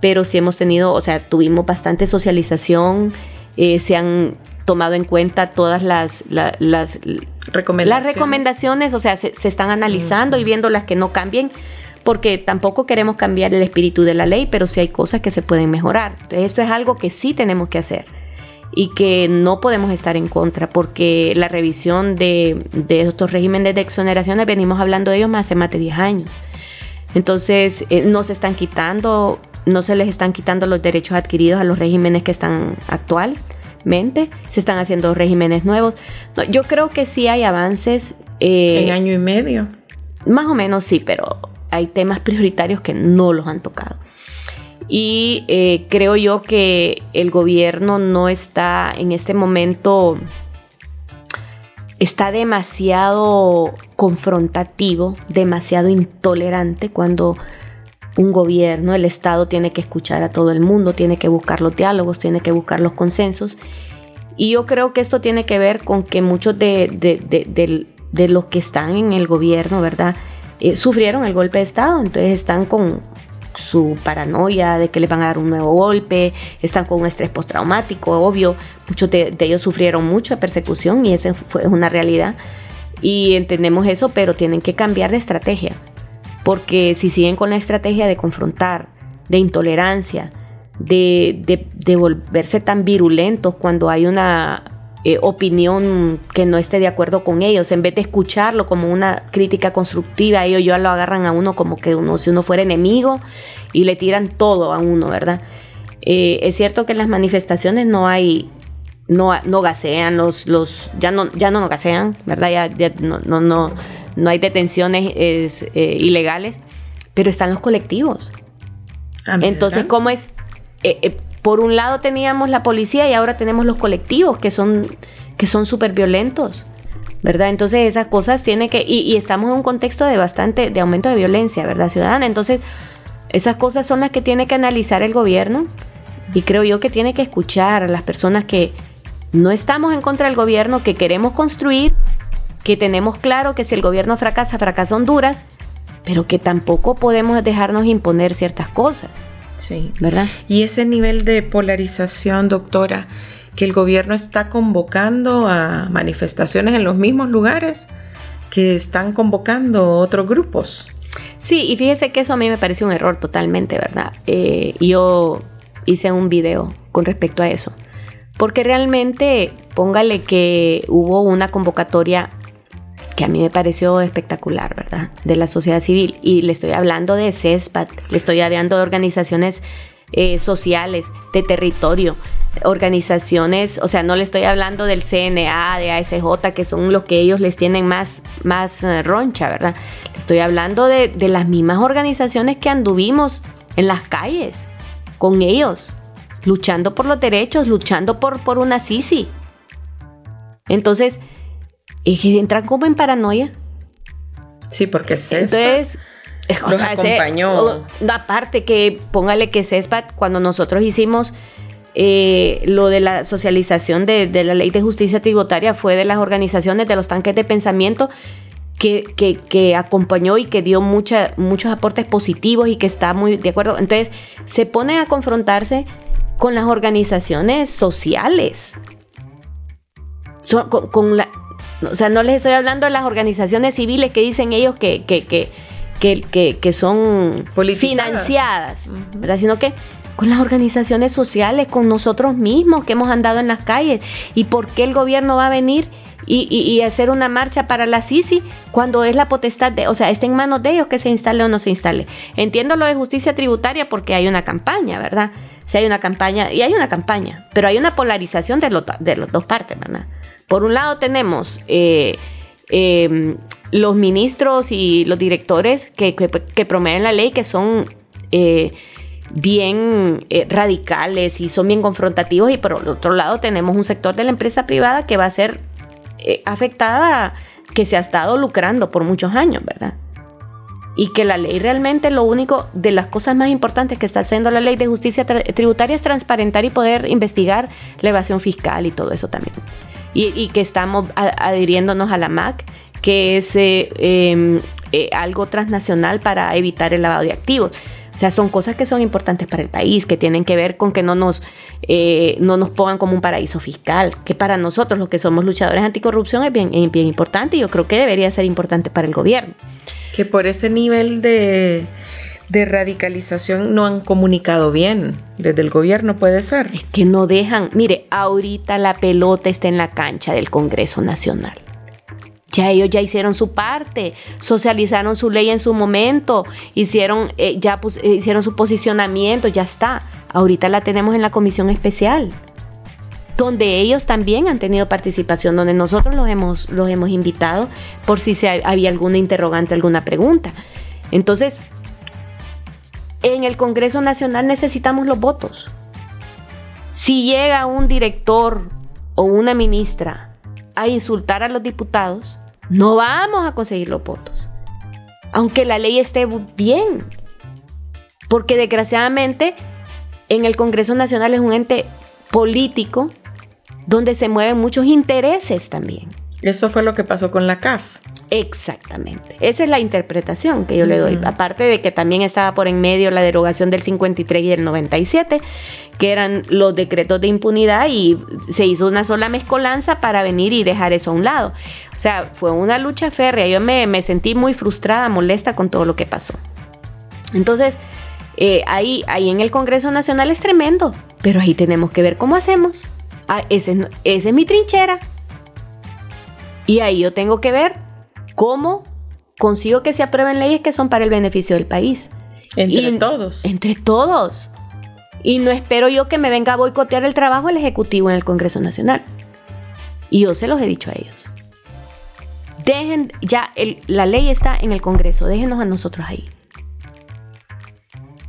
pero sí hemos tenido, o sea, tuvimos bastante socialización, se han tomado en cuenta todas las, las, recomendaciones. las recomendaciones, o sea, se, están analizando y viendo las que no cambien, porque tampoco queremos cambiar el espíritu de la ley, pero sí hay cosas que se pueden mejorar. Entonces, esto es algo que sí tenemos que hacer y que no podemos estar en contra, porque la revisión de, de estos regímenes de exoneraciones, venimos hablando de ellos más hace más de 10 años. Entonces, eh, no se están quitando, no se les están quitando los derechos adquiridos a los regímenes que están actuales se están haciendo regímenes nuevos. yo creo que sí hay avances. Eh, en año y medio. Más o menos sí, pero hay temas prioritarios que no los han tocado. Y eh, creo yo que el gobierno no está en este momento, está demasiado confrontativo, demasiado intolerante cuando un gobierno, el Estado tiene que escuchar a todo el mundo, tiene que buscar los diálogos, tiene que buscar los consensos. Y yo creo que esto tiene que ver con que muchos de, los que están en el gobierno, ¿verdad? Eh, sufrieron el golpe de Estado, entonces están con su paranoia de que les van a dar un nuevo golpe, están con un estrés postraumático, obvio, muchos de, ellos sufrieron mucha persecución y esa fue una realidad. Y entendemos eso, pero tienen que cambiar de estrategia porque si siguen con la estrategia de confrontar, de intolerancia, de, volverse tan virulentos cuando hay una eh, opinión que no esté de acuerdo con ellos, en vez de escucharlo como una crítica constructiva, ellos ya lo agarran a uno como que uno, si uno fuera enemigo y le tiran todo a uno, ¿verdad? Eh, es cierto que en las manifestaciones no hay, no, no gasean, los, los, ya no, ya no gasean, ¿verdad? Ya, no, no no hay detenciones eh, ilegales, pero están los colectivos. Ah, Entonces, ¿cómo es? Eh, eh, por un lado teníamos la policía y ahora tenemos los colectivos que son que son súper violentos, ¿verdad? Entonces esas cosas tienen que, y, y, estamos en un contexto de bastante, de aumento de violencia, ¿verdad? Ciudadana. Entonces, esas cosas son las que tiene que analizar el gobierno y creo yo que tiene que escuchar a las personas que no estamos en contra del gobierno, que queremos construir que tenemos claro que si el gobierno fracasa, fracasa Honduras, pero que tampoco podemos dejarnos imponer ciertas cosas. Sí. ¿Verdad? Y ese nivel de polarización, doctora, que el gobierno está convocando a manifestaciones en los mismos lugares que están convocando otros grupos. Sí, y fíjese que eso a mí me parece un error totalmente, ¿verdad? Eh, yo hice un video con respecto a eso. Porque realmente, póngale que hubo una convocatoria que a mí me pareció espectacular, ¿verdad? De la sociedad civil. Y le estoy hablando de CESPAT, le estoy hablando de organizaciones eh, sociales, de territorio, organizaciones, o sea, no le estoy hablando del CNA, de ASJ, que son los que ellos les tienen más, más eh, roncha, ¿verdad? Estoy hablando de, de las mismas organizaciones que anduvimos en las calles, con ellos, luchando por los derechos, luchando por, por una Sisi. Entonces, que entran como en paranoia. Sí, porque CESPAT Entonces, o los sea, acompañó. ese- aparte que, póngale que CESPAT, cuando nosotros hicimos eh, lo de la socialización de, de la ley de justicia tributaria, fue de las organizaciones de los tanques de pensamiento que, que- que acompañó y que dio mucha, muchos aportes positivos y que está muy de acuerdo. Entonces, se ponen a confrontarse con las organizaciones sociales. Con, con la, o sea, no les estoy hablando de las organizaciones civiles que dicen ellos que, que, que, que, que- son Politizadas. financiadas, ¿verdad? Sino que con las organizaciones sociales, con nosotros mismos que hemos andado en las calles. ¿Y por qué el gobierno va a venir y, y- y hacer una marcha para la Sisi cuando es la potestad de, o sea, está en manos de ellos que se instale o no se instale? Entiendo lo de justicia tributaria porque hay una campaña, ¿verdad? Si hay una campaña, y hay una campaña, pero hay una polarización de, los de las dos partes, ¿verdad? Por un lado tenemos eh, eh, los ministros y los directores que, que, que promueven la ley, que son eh, bien eh, radicales y son bien confrontativos, y por otro lado tenemos un sector de la empresa privada que va a ser eh, afectada, que se ha estado lucrando por muchos años, ¿verdad? Y que la ley realmente lo único de las cosas más importantes que está haciendo la ley de justicia tributaria es transparentar y poder investigar la evasión fiscal y todo eso también. Y, y que estamos adhiriéndonos a la MAC, que es eh, eh, eh, algo transnacional para evitar el lavado de activos. O sea, son cosas que son importantes para el país, que tienen que ver con que no nos, eh, no nos pongan como un paraíso fiscal, que para nosotros los que somos luchadores anticorrupción es bien, es bien importante y yo creo que debería ser importante para el gobierno. Que por ese nivel de, de radicalización no han comunicado bien. Desde el gobierno puede ser. Es que no dejan, mire, ahorita la pelota está en la cancha del Congreso Nacional. Ya ellos ya hicieron su parte, socializaron su ley en su momento, hicieron, eh, ya eh, hicieron su posicionamiento, ya está. Ahorita la tenemos en la comisión especial, donde ellos también han tenido participación, donde nosotros los hemos, los hemos invitado por si se, había alguna interrogante, alguna pregunta. Entonces, en el Congreso Nacional necesitamos los votos. Si llega un director o una ministra a insultar a los diputados, no vamos a conseguir los votos. Aunque la ley esté bien. Porque desgraciadamente en el Congreso Nacional es un ente político donde se mueven muchos intereses también. Eso fue lo que pasó con la CAF. Exactamente. Esa es la interpretación que yo le doy. Aparte de que también estaba por en medio la derogación del 53 y el 97, que eran los decretos de impunidad y se hizo una sola mezcolanza para venir y dejar eso a un lado. O sea, fue una lucha férrea. Yo me, me sentí muy frustrada, molesta con todo lo que pasó. Entonces, eh, ahí, ahí en el Congreso Nacional es tremendo, pero ahí tenemos que ver cómo hacemos. Ah, ese es mi trinchera. Y ahí yo tengo que ver cómo consigo que se aprueben leyes que son para el beneficio del país. Entre Y- todos. Entre todos. Y no espero yo que me venga a boicotear el trabajo el Ejecutivo en el Congreso Nacional. Y yo se los he dicho a ellos. Dejen, ya el- la ley está en el Congreso, déjenos a nosotros ahí.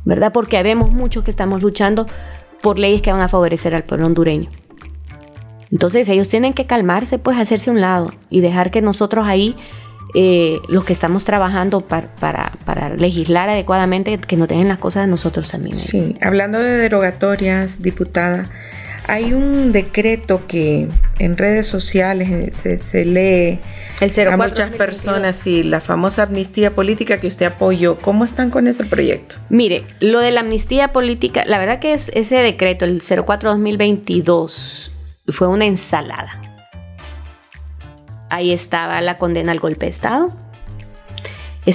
¿Verdad? Porque vemos muchos que estamos luchando por leyes que van a favorecer al pueblo hondureño. Entonces ellos tienen que calmarse, pues hacerse a un lado y dejar que nosotros ahí, eh, los que estamos trabajando par- para, para legislar adecuadamente, que nos dejen las cosas a nosotros también. Sí, hablando de derogatorias, diputada, hay un decreto que en redes sociales eh, se, se lee El 04 a muchas personas y la famosa amnistía política que usted apoyó. ¿Cómo están con ese proyecto? Mire, lo de la amnistía política, la verdad que es ese decreto, el 04-2022, fue una ensalada. Ahí estaba la condena al golpe de Estado.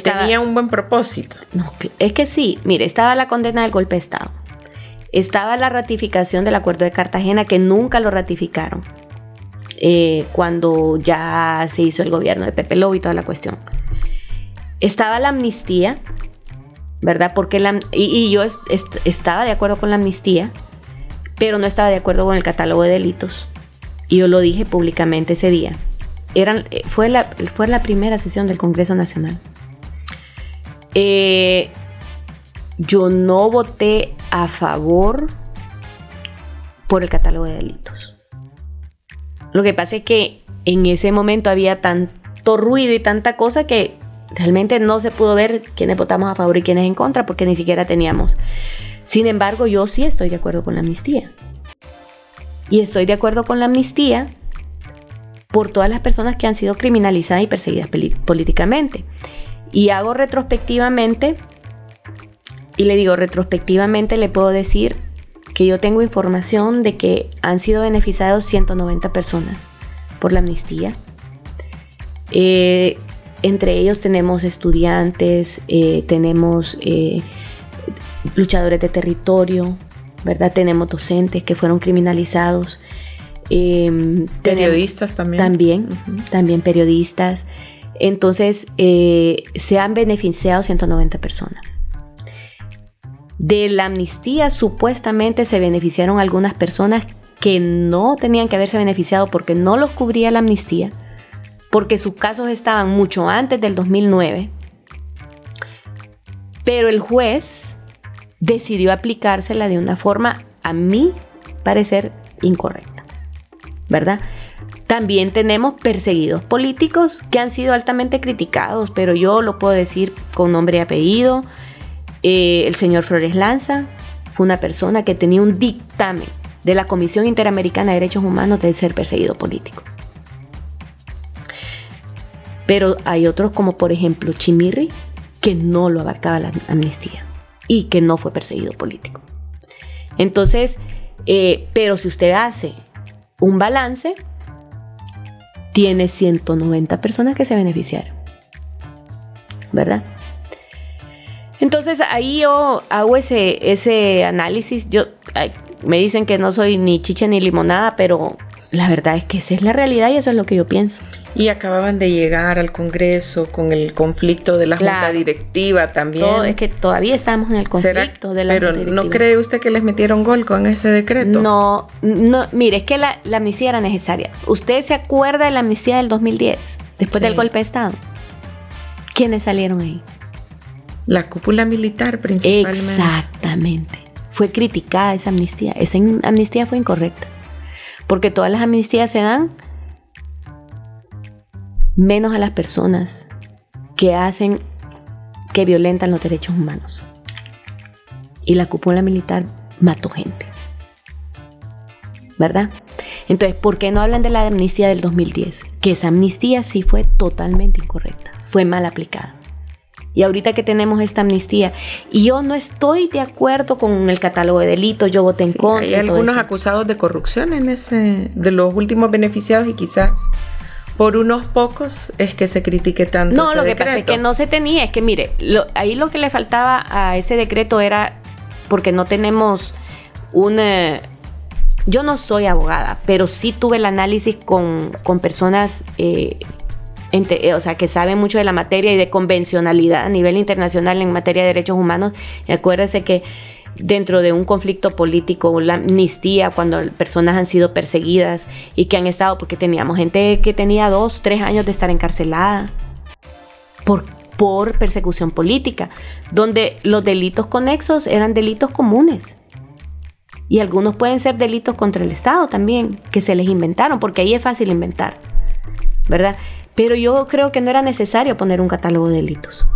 Tenía un buen propósito. No, es que sí, mire, estaba la condena del golpe de Estado. Estaba la ratificación del acuerdo de Cartagena, que nunca lo ratificaron. Eh, cuando ya se hizo el gobierno de Pepe Lobo y toda la cuestión. Estaba la amnistía, ¿verdad? Porque la, y, yo estaba de acuerdo con la amnistía, pero no estaba de acuerdo con el catálogo de delitos. Y yo lo dije públicamente ese día. Eran, eh, fue, la, fue la primera sesión del Congreso Nacional. Eh, yo no voté a favor por el catálogo de delitos. Lo que pasa es que en ese momento había tanto ruido y tanta cosa que realmente no se pudo ver quiénes votamos a favor y quiénes en contra porque ni siquiera teníamos. Sin embargo, yo sí estoy de acuerdo con la amnistía. Y estoy de acuerdo con la amnistía por todas las personas que han sido criminalizadas y perseguidas políticamente. Y hago retrospectivamente, y le digo retrospectivamente, le puedo decir que yo tengo información de que han sido beneficiados 190 personas por la amnistía. Eh, entre ellos tenemos estudiantes, eh, tenemos eh, luchadores de territorio, ¿verdad? Tenemos docentes que fueron criminalizados. Periodistas también. También, también periodistas. Entonces, se han beneficiado 190 personas. De la amnistía supuestamente se beneficiaron algunas personas que no tenían que haberse beneficiado porque no los cubría la amnistía, porque sus casos estaban mucho antes del 2009, pero el juez decidió aplicársela de una forma, a mí parecer, incorrecta, ¿verdad? También tenemos perseguidos políticos que han sido altamente criticados, pero yo lo puedo decir con nombre y apellido. Eh, el señor Flores Lanza fue una persona que tenía un dictamen de la Comisión Interamericana de Derechos Humanos de ser perseguido político. Pero hay otros como por ejemplo Chimirri, que no lo abarcaba la amnistía y que no fue perseguido político. Entonces, eh, pero si usted hace un balance, tiene 190 personas que se beneficiaron. ¿Verdad? Entonces ahí yo hago ese, análisis. Yo, me dicen que no soy ni chicha ni limonada, pero la verdad es que esa es la realidad y eso es lo que yo pienso. Y acababan de llegar al Congreso con el conflicto de la Junta Directiva también. es que todavía estamos en el conflicto de la Junta Directiva. ¿no cree usted que les metieron gol con ese decreto? No, no mire, es que la, amnistía era necesaria. ¿Usted se acuerda de la amnistía del 2010, después del golpe de Estado? ¿Quiénes salieron ahí? La cúpula militar principalmente. Exactamente. Fue criticada esa amnistía. Esa amnistía fue incorrecta. Porque todas las amnistías se dan menos a las personas que hacen, que violentan los derechos humanos. Y la cúpula militar mató gente. ¿Verdad? Entonces, ¿por qué no hablan de la amnistía del 2010? Que esa amnistía sí fue totalmente incorrecta, fue mal aplicada. Y ahorita que tenemos esta amnistía, y yo no estoy de acuerdo con el catálogo de delitos, yo voté en contra. Hay algunos acusados de corrupción en ese, de los últimos beneficiados y quizás por unos pocos es que se critique tanto. No, lo que pasa es que no se tenía, es que mire, ahí lo que le faltaba a ese decreto era, porque no tenemos un... yo no soy abogada, pero sí tuve el análisis con, con personas eh, o sea, que sabe mucho de la materia y de convencionalidad a nivel internacional en materia de derechos humanos. Y acuérdese que dentro de un conflicto político, la amnistía, cuando personas han sido perseguidas y que han estado, porque teníamos gente que tenía dos, tres años de estar encarcelada por, por persecución política, donde los delitos conexos eran delitos comunes. Y algunos pueden ser delitos contra el Estado también, que se les inventaron, porque ahí es fácil inventar, ¿verdad? Pero yo creo que no era necesario poner un catálogo de delitos.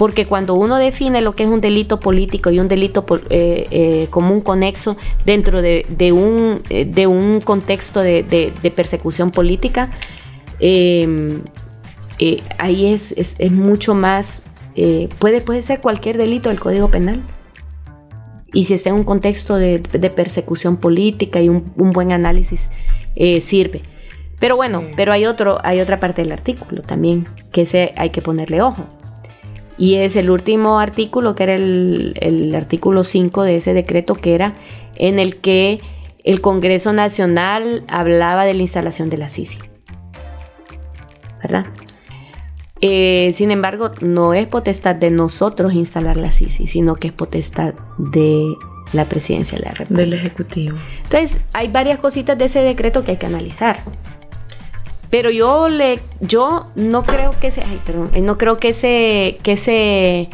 Porque cuando uno define lo que es un delito político y un delito eh, eh, común conexo dentro de, un, eh, de un, contexto de, persecución política, em, ahí es, mucho más, puede, puede ser cualquier delito del Código Penal. Y si está en un contexto de, persecución política y un buen análisis, sirve. Pero bueno, pero hay otro, hay otra parte del artículo también, que ese hay que ponerle ojo. Y es el último artículo, que era el, el artículo 5 de ese decreto, que era en el que el Congreso Nacional hablaba de la instalación de la CICI. ¿Verdad? Eh, sin embargo, no es potestad de nosotros instalar la CICI, sino que es potestad de la presidencia de la República. Del Ejecutivo. Entonces, hay varias cositas de ese decreto que hay que analizar. Pero yo le, yo no creo que se, ay, perdón, eh, no creo que se, que se,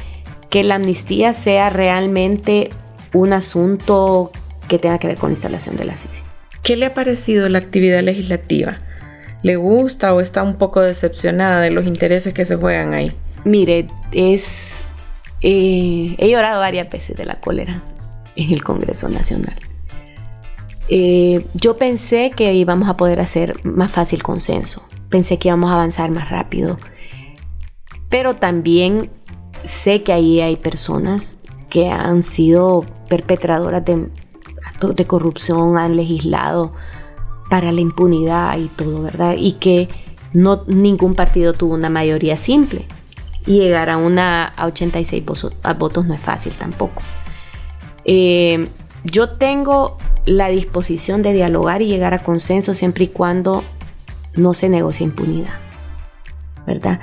que la amnistía sea realmente un asunto que tenga que ver con la instalación de la CICI. ¿Qué le ha parecido la actividad legislativa? ¿Le gusta o está un poco decepcionada de los intereses que se juegan ahí? Mire, es, eh, he llorado varias veces de la cólera en el Congreso Nacional. Eh, yo pensé que íbamos a poder hacer más fácil consenso, pensé que íbamos a avanzar más rápido, pero también sé que ahí hay personas que han sido perpetradoras de de corrupción han legislado para la impunidad y todo, ¿verdad? Y que no, ningún partido tuvo una mayoría simple. Y llegar a, una, a 86 votos, no es fácil tampoco. Eh, yo tengo la disposición de dialogar y llegar a consenso siempre y cuando no se negocie impunidad, ¿verdad?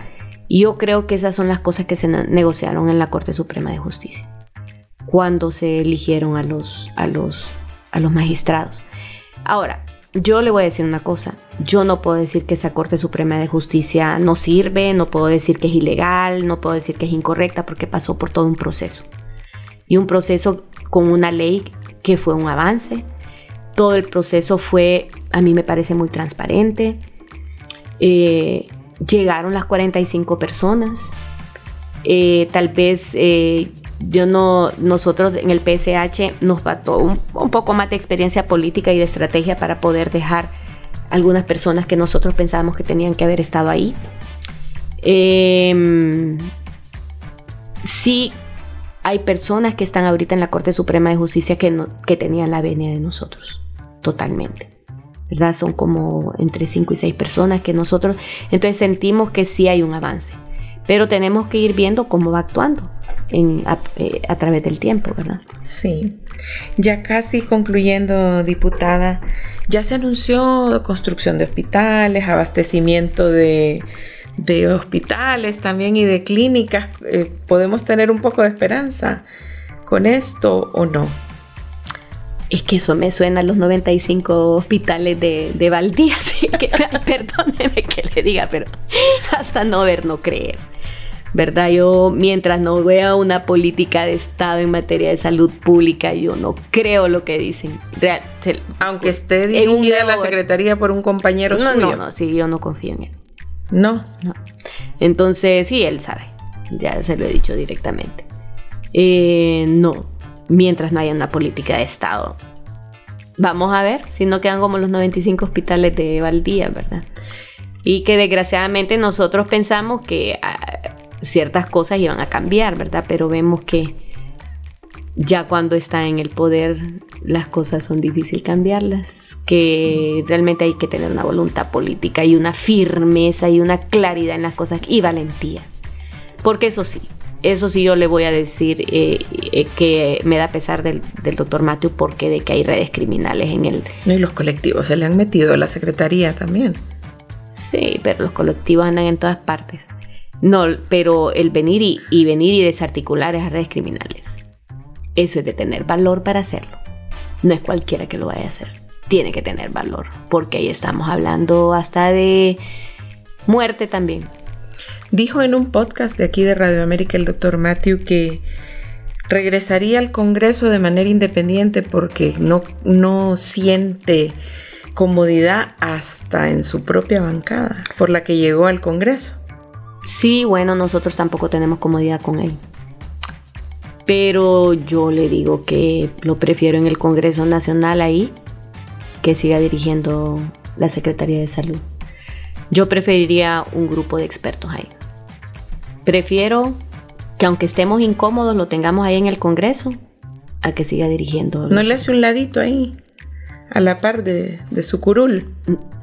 Y yo creo que esas son las cosas que se negociaron en la Corte Suprema de Justicia cuando se eligieron a los, a los a los magistrados. Ahora, yo le voy a decir una cosa, yo no puedo decir que esa Corte Suprema de Justicia no sirve, no puedo decir que es ilegal, no puedo decir que es incorrecta porque pasó por todo un proceso. Y un proceso con una ley que fue un avance. Todo el proceso fue, a mí me parece muy transparente. Eh, llegaron las 45 personas. Eh, tal vez eh, yo no, nosotros en el PSH nos faltó un, poco más de experiencia política y de estrategia para poder dejar algunas personas que nosotros pensábamos que tenían que haber estado ahí. Em, sí hay personas que están ahorita en la Corte Suprema de Justicia que, que tenían la venia de nosotros, totalmente. ¿Verdad? Son como entre 5 y 6 personas que nosotros, entonces sentimos que sí hay un avance, pero tenemos que ir viendo cómo va actuando eh, a, través del tiempo, ¿verdad? Sí. Ya casi concluyendo, diputada, ya se anunció construcción de hospitales, abastecimiento de, hospitales también y de clínicas. Eh, ¿Podemos tener un poco de esperanza con esto o no? Es que eso me suena a los 95 hospitales de, de Valdía, que, perdóneme que le diga, pero hasta no ver, no creer. ¿verdad? Yo, mientras no vea una política de Estado en materia de salud pública, yo no creo lo que dicen. Real, Aunque esté dirigida la Secretaría por un compañero no, suyo. No, no, sí, yo no confío en él. No. No. Entonces, sí, él sabe. Ya se lo he dicho directamente. Eh, no, mientras no haya una política de Estado. Vamos a ver si no quedan como los 95 hospitales de Valdía, ¿verdad? Y que desgraciadamente nosotros pensamos que ah, ciertas cosas iban a cambiar, ¿verdad? Pero vemos que ya cuando está en el poder las cosas son difíciles cambiarlas, que realmente hay que tener una voluntad política y una firmeza y una claridad en las cosas y valentía. Porque eso sí, eso sí yo le voy a decir eh, eh, que me da pesar del, doctor Matthew porque de que hay redes criminales en el... No, y los colectivos se le han metido a la secretaría también. Sí, pero los colectivos andan en todas partes. No, pero el venir y, venir y desarticular esas redes criminales, eso es de tener valor para hacerlo. No es cualquiera que lo vaya a hacer. Tiene que tener valor, porque ahí estamos hablando hasta de muerte también. Dijo en un podcast de aquí de Radio América el doctor Matthew que regresaría al Congreso de manera independiente porque no, no siente comodidad hasta en su propia bancada por la que llegó al Congreso. Sí, bueno, nosotros tampoco tenemos comodidad con él. Pero yo le digo que lo prefiero en el Congreso Nacional ahí que siga dirigiendo la Secretaría de Salud. Yo preferiría un grupo de expertos ahí. Prefiero que aunque estemos incómodos lo tengamos ahí en el Congreso a que siga dirigiendo. ¿No le hace un ladito ahí? A la par de, su curul.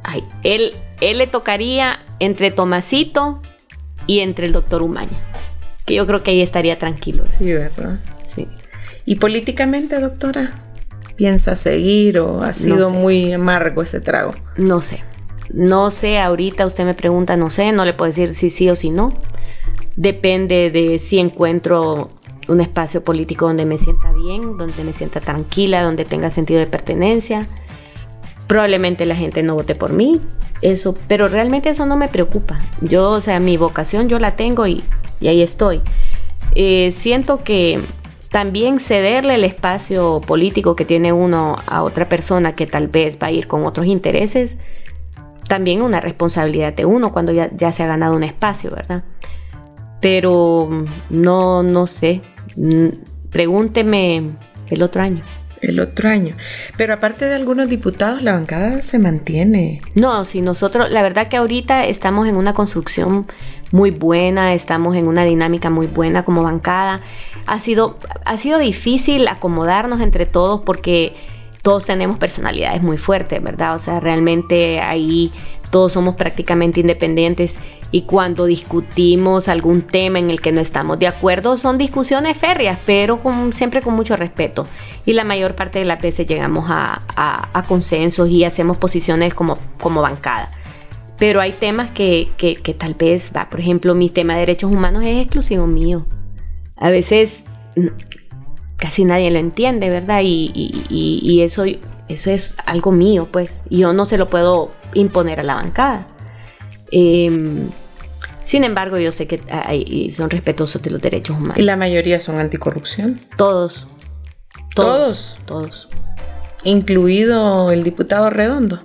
Ay, él él le tocaría entre Tomasito y entre el doctor Umaña. Que yo creo que ahí estaría tranquilo. Sí, ¿verdad? Sí. ¿Y políticamente, doctora? ¿Piensa seguir o ha sido muy amargo ese trago? No sé. No sé, ahorita usted me pregunta, no sé, no le puedo decir si sí o si no. Depende de si encuentro un espacio político donde me sienta bien, donde me sienta tranquila, donde tenga sentido de pertenencia. Probablemente la gente no vote por mí, eso, pero realmente eso no me preocupa. Yo, o sea, mi vocación yo la tengo y, ahí estoy. Eh, siento que también cederle el espacio político que tiene uno a otra persona que tal vez va a ir con otros intereses, también una responsabilidad de uno cuando ya, ya se ha ganado un espacio, ¿verdad? Pero no, no sé, Mm, pregúnteme el otro año. El otro año. Pero aparte de algunos diputados, la bancada se mantiene. No, si nosotros, la verdad que ahorita estamos en una construcción muy buena, estamos en una dinámica muy buena como bancada. Ha sido, ha sido difícil acomodarnos entre todos porque todos tenemos personalidades muy fuertes, ¿verdad? O sea, realmente ahí todos somos prácticamente independientes y cuando discutimos algún tema en el que no estamos de acuerdo son discusiones férreas, pero siempre con mucho respeto. Y la mayor parte de las veces llegamos a, consensos y hacemos posiciones como, como bancada. Pero hay temas que, tal vez, por ejemplo, mi tema de derechos humanos es exclusivo mío. A veces casi nadie lo entiende, ¿verdad? Y, eso, eso es algo mío, pues. Yo no se lo puedo imponer a la bancada. Em, sin embargo, yo sé que son respetuosos de los derechos humanos. ¿Y la mayoría son anticorrupción? Todos. Todos. Todos. Incluido el diputado Redondo.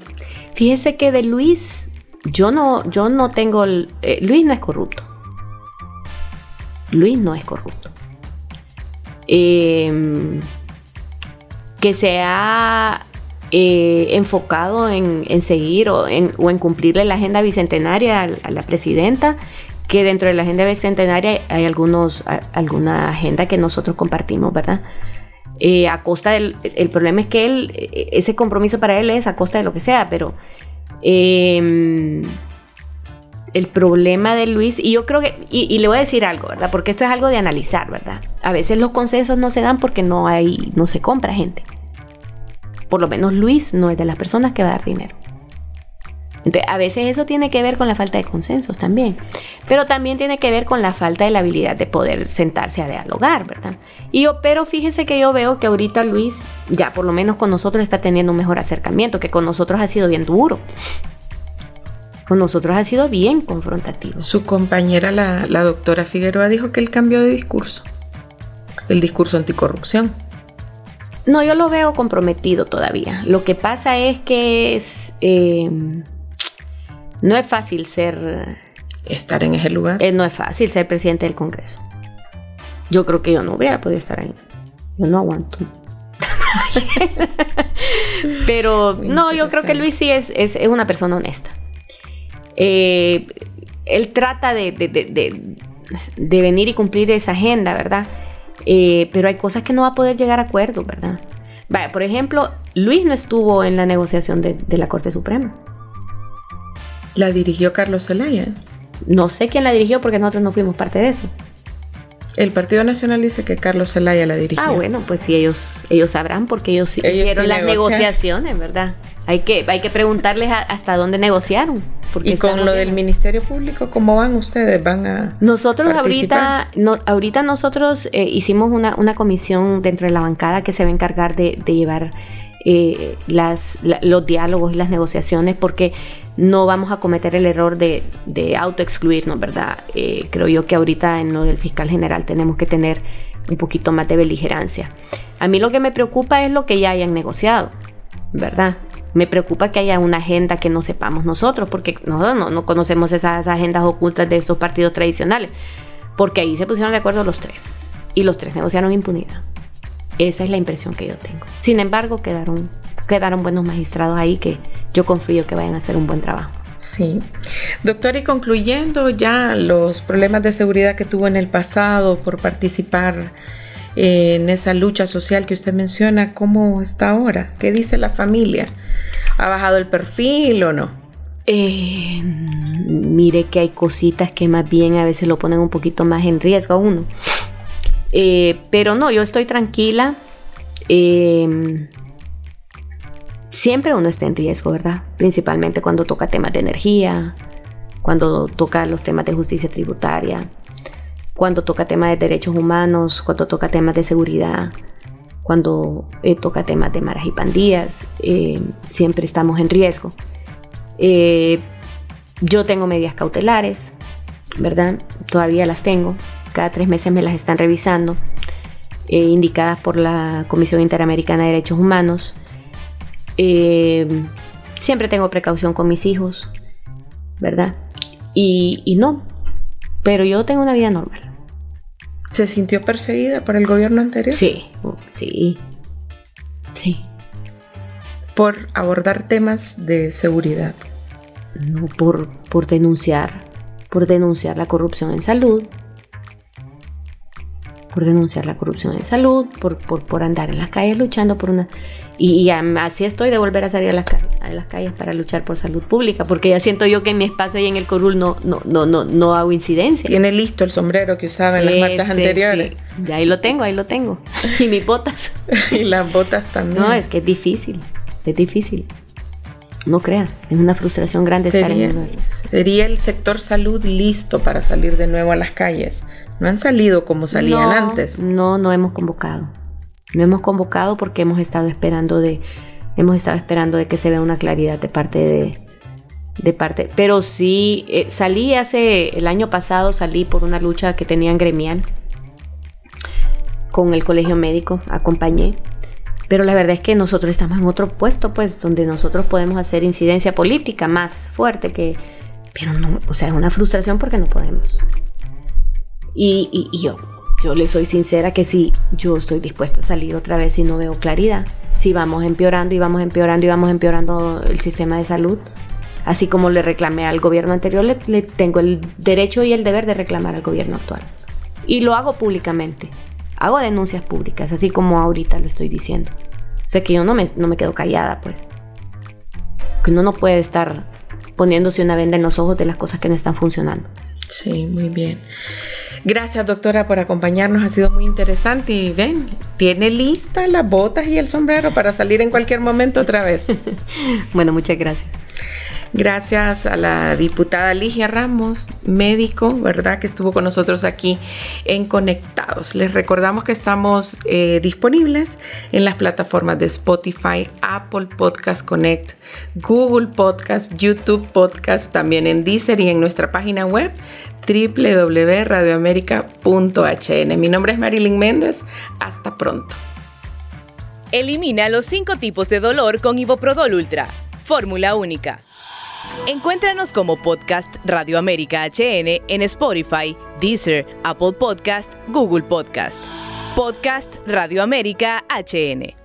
Fíjese que de Luis, yo no, yo no tengo. Eh, Luis no es corrupto. Luis no es corrupto. Em, que se ha eh, enfocado en, seguir o en, cumplirle la agenda bicentenaria a, la presidenta, que dentro de la agenda bicentenaria hay algunos, alguna agenda que nosotros compartimos, ¿verdad? Eh, a costa del, el problema es que él, e, ese compromiso para él es a costa de lo que sea, pero em, el problema de Luis, y yo creo que, y, y, le voy a decir algo, ¿verdad? Porque esto es algo de analizar, ¿verdad? A veces los consensos no se dan porque no hay, no se compra gente por lo menos Luis no es de las personas que va a dar dinero. Entonces, a veces eso tiene que ver con la falta de consensos también, pero también tiene que ver con la falta de la habilidad de poder sentarse a dialogar, ¿verdad? Y yo, pero fíjese que yo veo que ahorita Luis, ya por lo menos con nosotros está teniendo un mejor acercamiento, que con nosotros ha sido bien duro. Con nosotros ha sido bien confrontativo. Su compañera, la, la doctora Figueroa, dijo que él cambió de discurso, el discurso anticorrupción. No, yo lo veo comprometido todavía. Lo que pasa es que es, eh, no es fácil ser... Estar en ese lugar. Eh, no es fácil ser presidente del Congreso. Yo creo que yo no hubiera podido estar ahí. Yo no aguanto. Pero no, yo creo que Luis sí es, es, una persona honesta. Eh, él trata de, de venir y cumplir esa agenda, ¿verdad? Eh, pero hay cosas que no va a poder llegar a acuerdo, ¿verdad? Vaya, por ejemplo, Luis no estuvo en la negociación de, la Corte Suprema. ¿La dirigió Carlos Zelaya? No sé quién la dirigió porque nosotros no fuimos parte de eso. El Partido Nacional dice que Carlos Zelaya la dirigió. Ah, bueno, pues sí, ellos, ellos sabrán porque ellos, hicieron las negociaciones, ¿verdad? Hay que, hay que preguntarles hasta dónde negociaron. Y con lo del Ministerio Público, ¿cómo van ustedes? ¿Van a Nosotros ahorita, no, ahorita nosotros eh, hicimos una, una, comisión dentro de la bancada que se va a encargar de, llevar eh, las, los diálogos y las negociaciones porque no vamos a cometer el error de, de autoexcluirnos, ¿verdad? Eh, creo yo que ahorita en lo del fiscal general tenemos que tener un poquito más de beligerancia. A mí lo que me preocupa es lo que ya hayan negociado, ¿verdad? Me preocupa que haya una agenda que no sepamos nosotros, porque nosotros no, conocemos esas agendas ocultas de estos partidos tradicionales, porque ahí se pusieron de acuerdo los tres y los tres negociaron impunidad. Esa es la impresión que yo tengo. Sin embargo, quedaron, quedaron buenos magistrados ahí que yo confío que vayan a hacer un buen trabajo. Sí. Doctor, y concluyendo ya los problemas de seguridad que tuvo en el pasado por participar en esa lucha social que usted menciona, ¿cómo está ahora? ¿Qué dice la familia? ¿Ha bajado el perfil o no? Eh, mire que hay cositas que más bien a veces lo ponen un poquito más en riesgo a uno. Eh, pero no, yo estoy tranquila. Eh, siempre uno está en riesgo, ¿verdad? Principalmente cuando toca temas de energía, cuando toca los temas de justicia tributaria, cuando toca temas de derechos humanos, cuando toca temas de seguridad, cuando eh, toca temas de maras y pandillas, eh, siempre estamos en riesgo. Eh, yo tengo medidas cautelares, ¿verdad? Todavía las tengo. Cada tres meses me las están revisando, indicadas por la Comisión Interamericana de Derechos Humanos. siempre tengo precaución con mis hijos, ¿verdad? y no, pero yo tengo una vida normal. ¿Se sintió perseguida por el gobierno anterior? Sí, sí, sí. Por abordar temas de seguridad. No, por, por denunciar, por denunciar la corrupción en salud, por denunciar la corrupción en salud, por, por, andar en las calles luchando por una... Y, así estoy de volver a salir a las, a las, calles para luchar por salud pública, porque ya siento yo que en mi espacio y en el Corul no, no, no, no, no hago incidencia. Tiene listo el sombrero que usaba en las marchas anteriores. Ya ahí lo tengo, ahí lo tengo. y mis botas. y las botas también. No, es que es difícil, es difícil. No crea, es una frustración grande estar en el ¿Sería el sector salud listo para salir de nuevo a las calles? No han salido como salían antes. No, no hemos convocado. No hemos convocado porque hemos estado esperando de, hemos estado esperando de que se vea una claridad de parte de, de parte. Pero sí, eh, salí hace, el año pasado salí por una lucha que tenían gremial con el colegio médico, acompañé. Pero la verdad es que nosotros estamos en otro puesto, pues, donde nosotros podemos hacer incidencia política más fuerte que... Pero no, o sea, es una frustración porque no podemos. Y, yo, yo le soy sincera que sí, yo estoy dispuesta a salir otra vez si no veo claridad. Si vamos empeorando y vamos empeorando y vamos empeorando el sistema de salud, así como le reclamé al gobierno anterior, le, tengo el derecho y el deber de reclamar al gobierno actual. Y lo hago públicamente. Hago denuncias públicas, así como ahorita lo estoy diciendo. O que yo no me, no me quedo callada, pues. Que uno no puede estar poniéndose una venda en los ojos de las cosas que no están funcionando. Sí, muy bien. Gracias, doctora, por acompañarnos. Ha sido muy interesante. Y ven, tiene lista las botas y el sombrero para salir en cualquier momento otra vez. bueno, muchas gracias. Gracias a la diputada Ligia Ramos, médico, ¿verdad? Que estuvo con nosotros aquí en Conectados. Les recordamos que estamos eh, disponibles en las plataformas de Spotify, Apple Podcast Connect, Google Podcast, YouTube Podcast, también en Deezer y en nuestra página web www.radioamerica.hn. Mi nombre es Marilyn Méndez. Hasta pronto. Elimina los cinco tipos de dolor con Iboprodol Ultra. Fórmula única. Encuéntranos como podcast Radio América HN en Spotify, Deezer, Apple Podcast, Google Podcast. Podcast Radio América HN.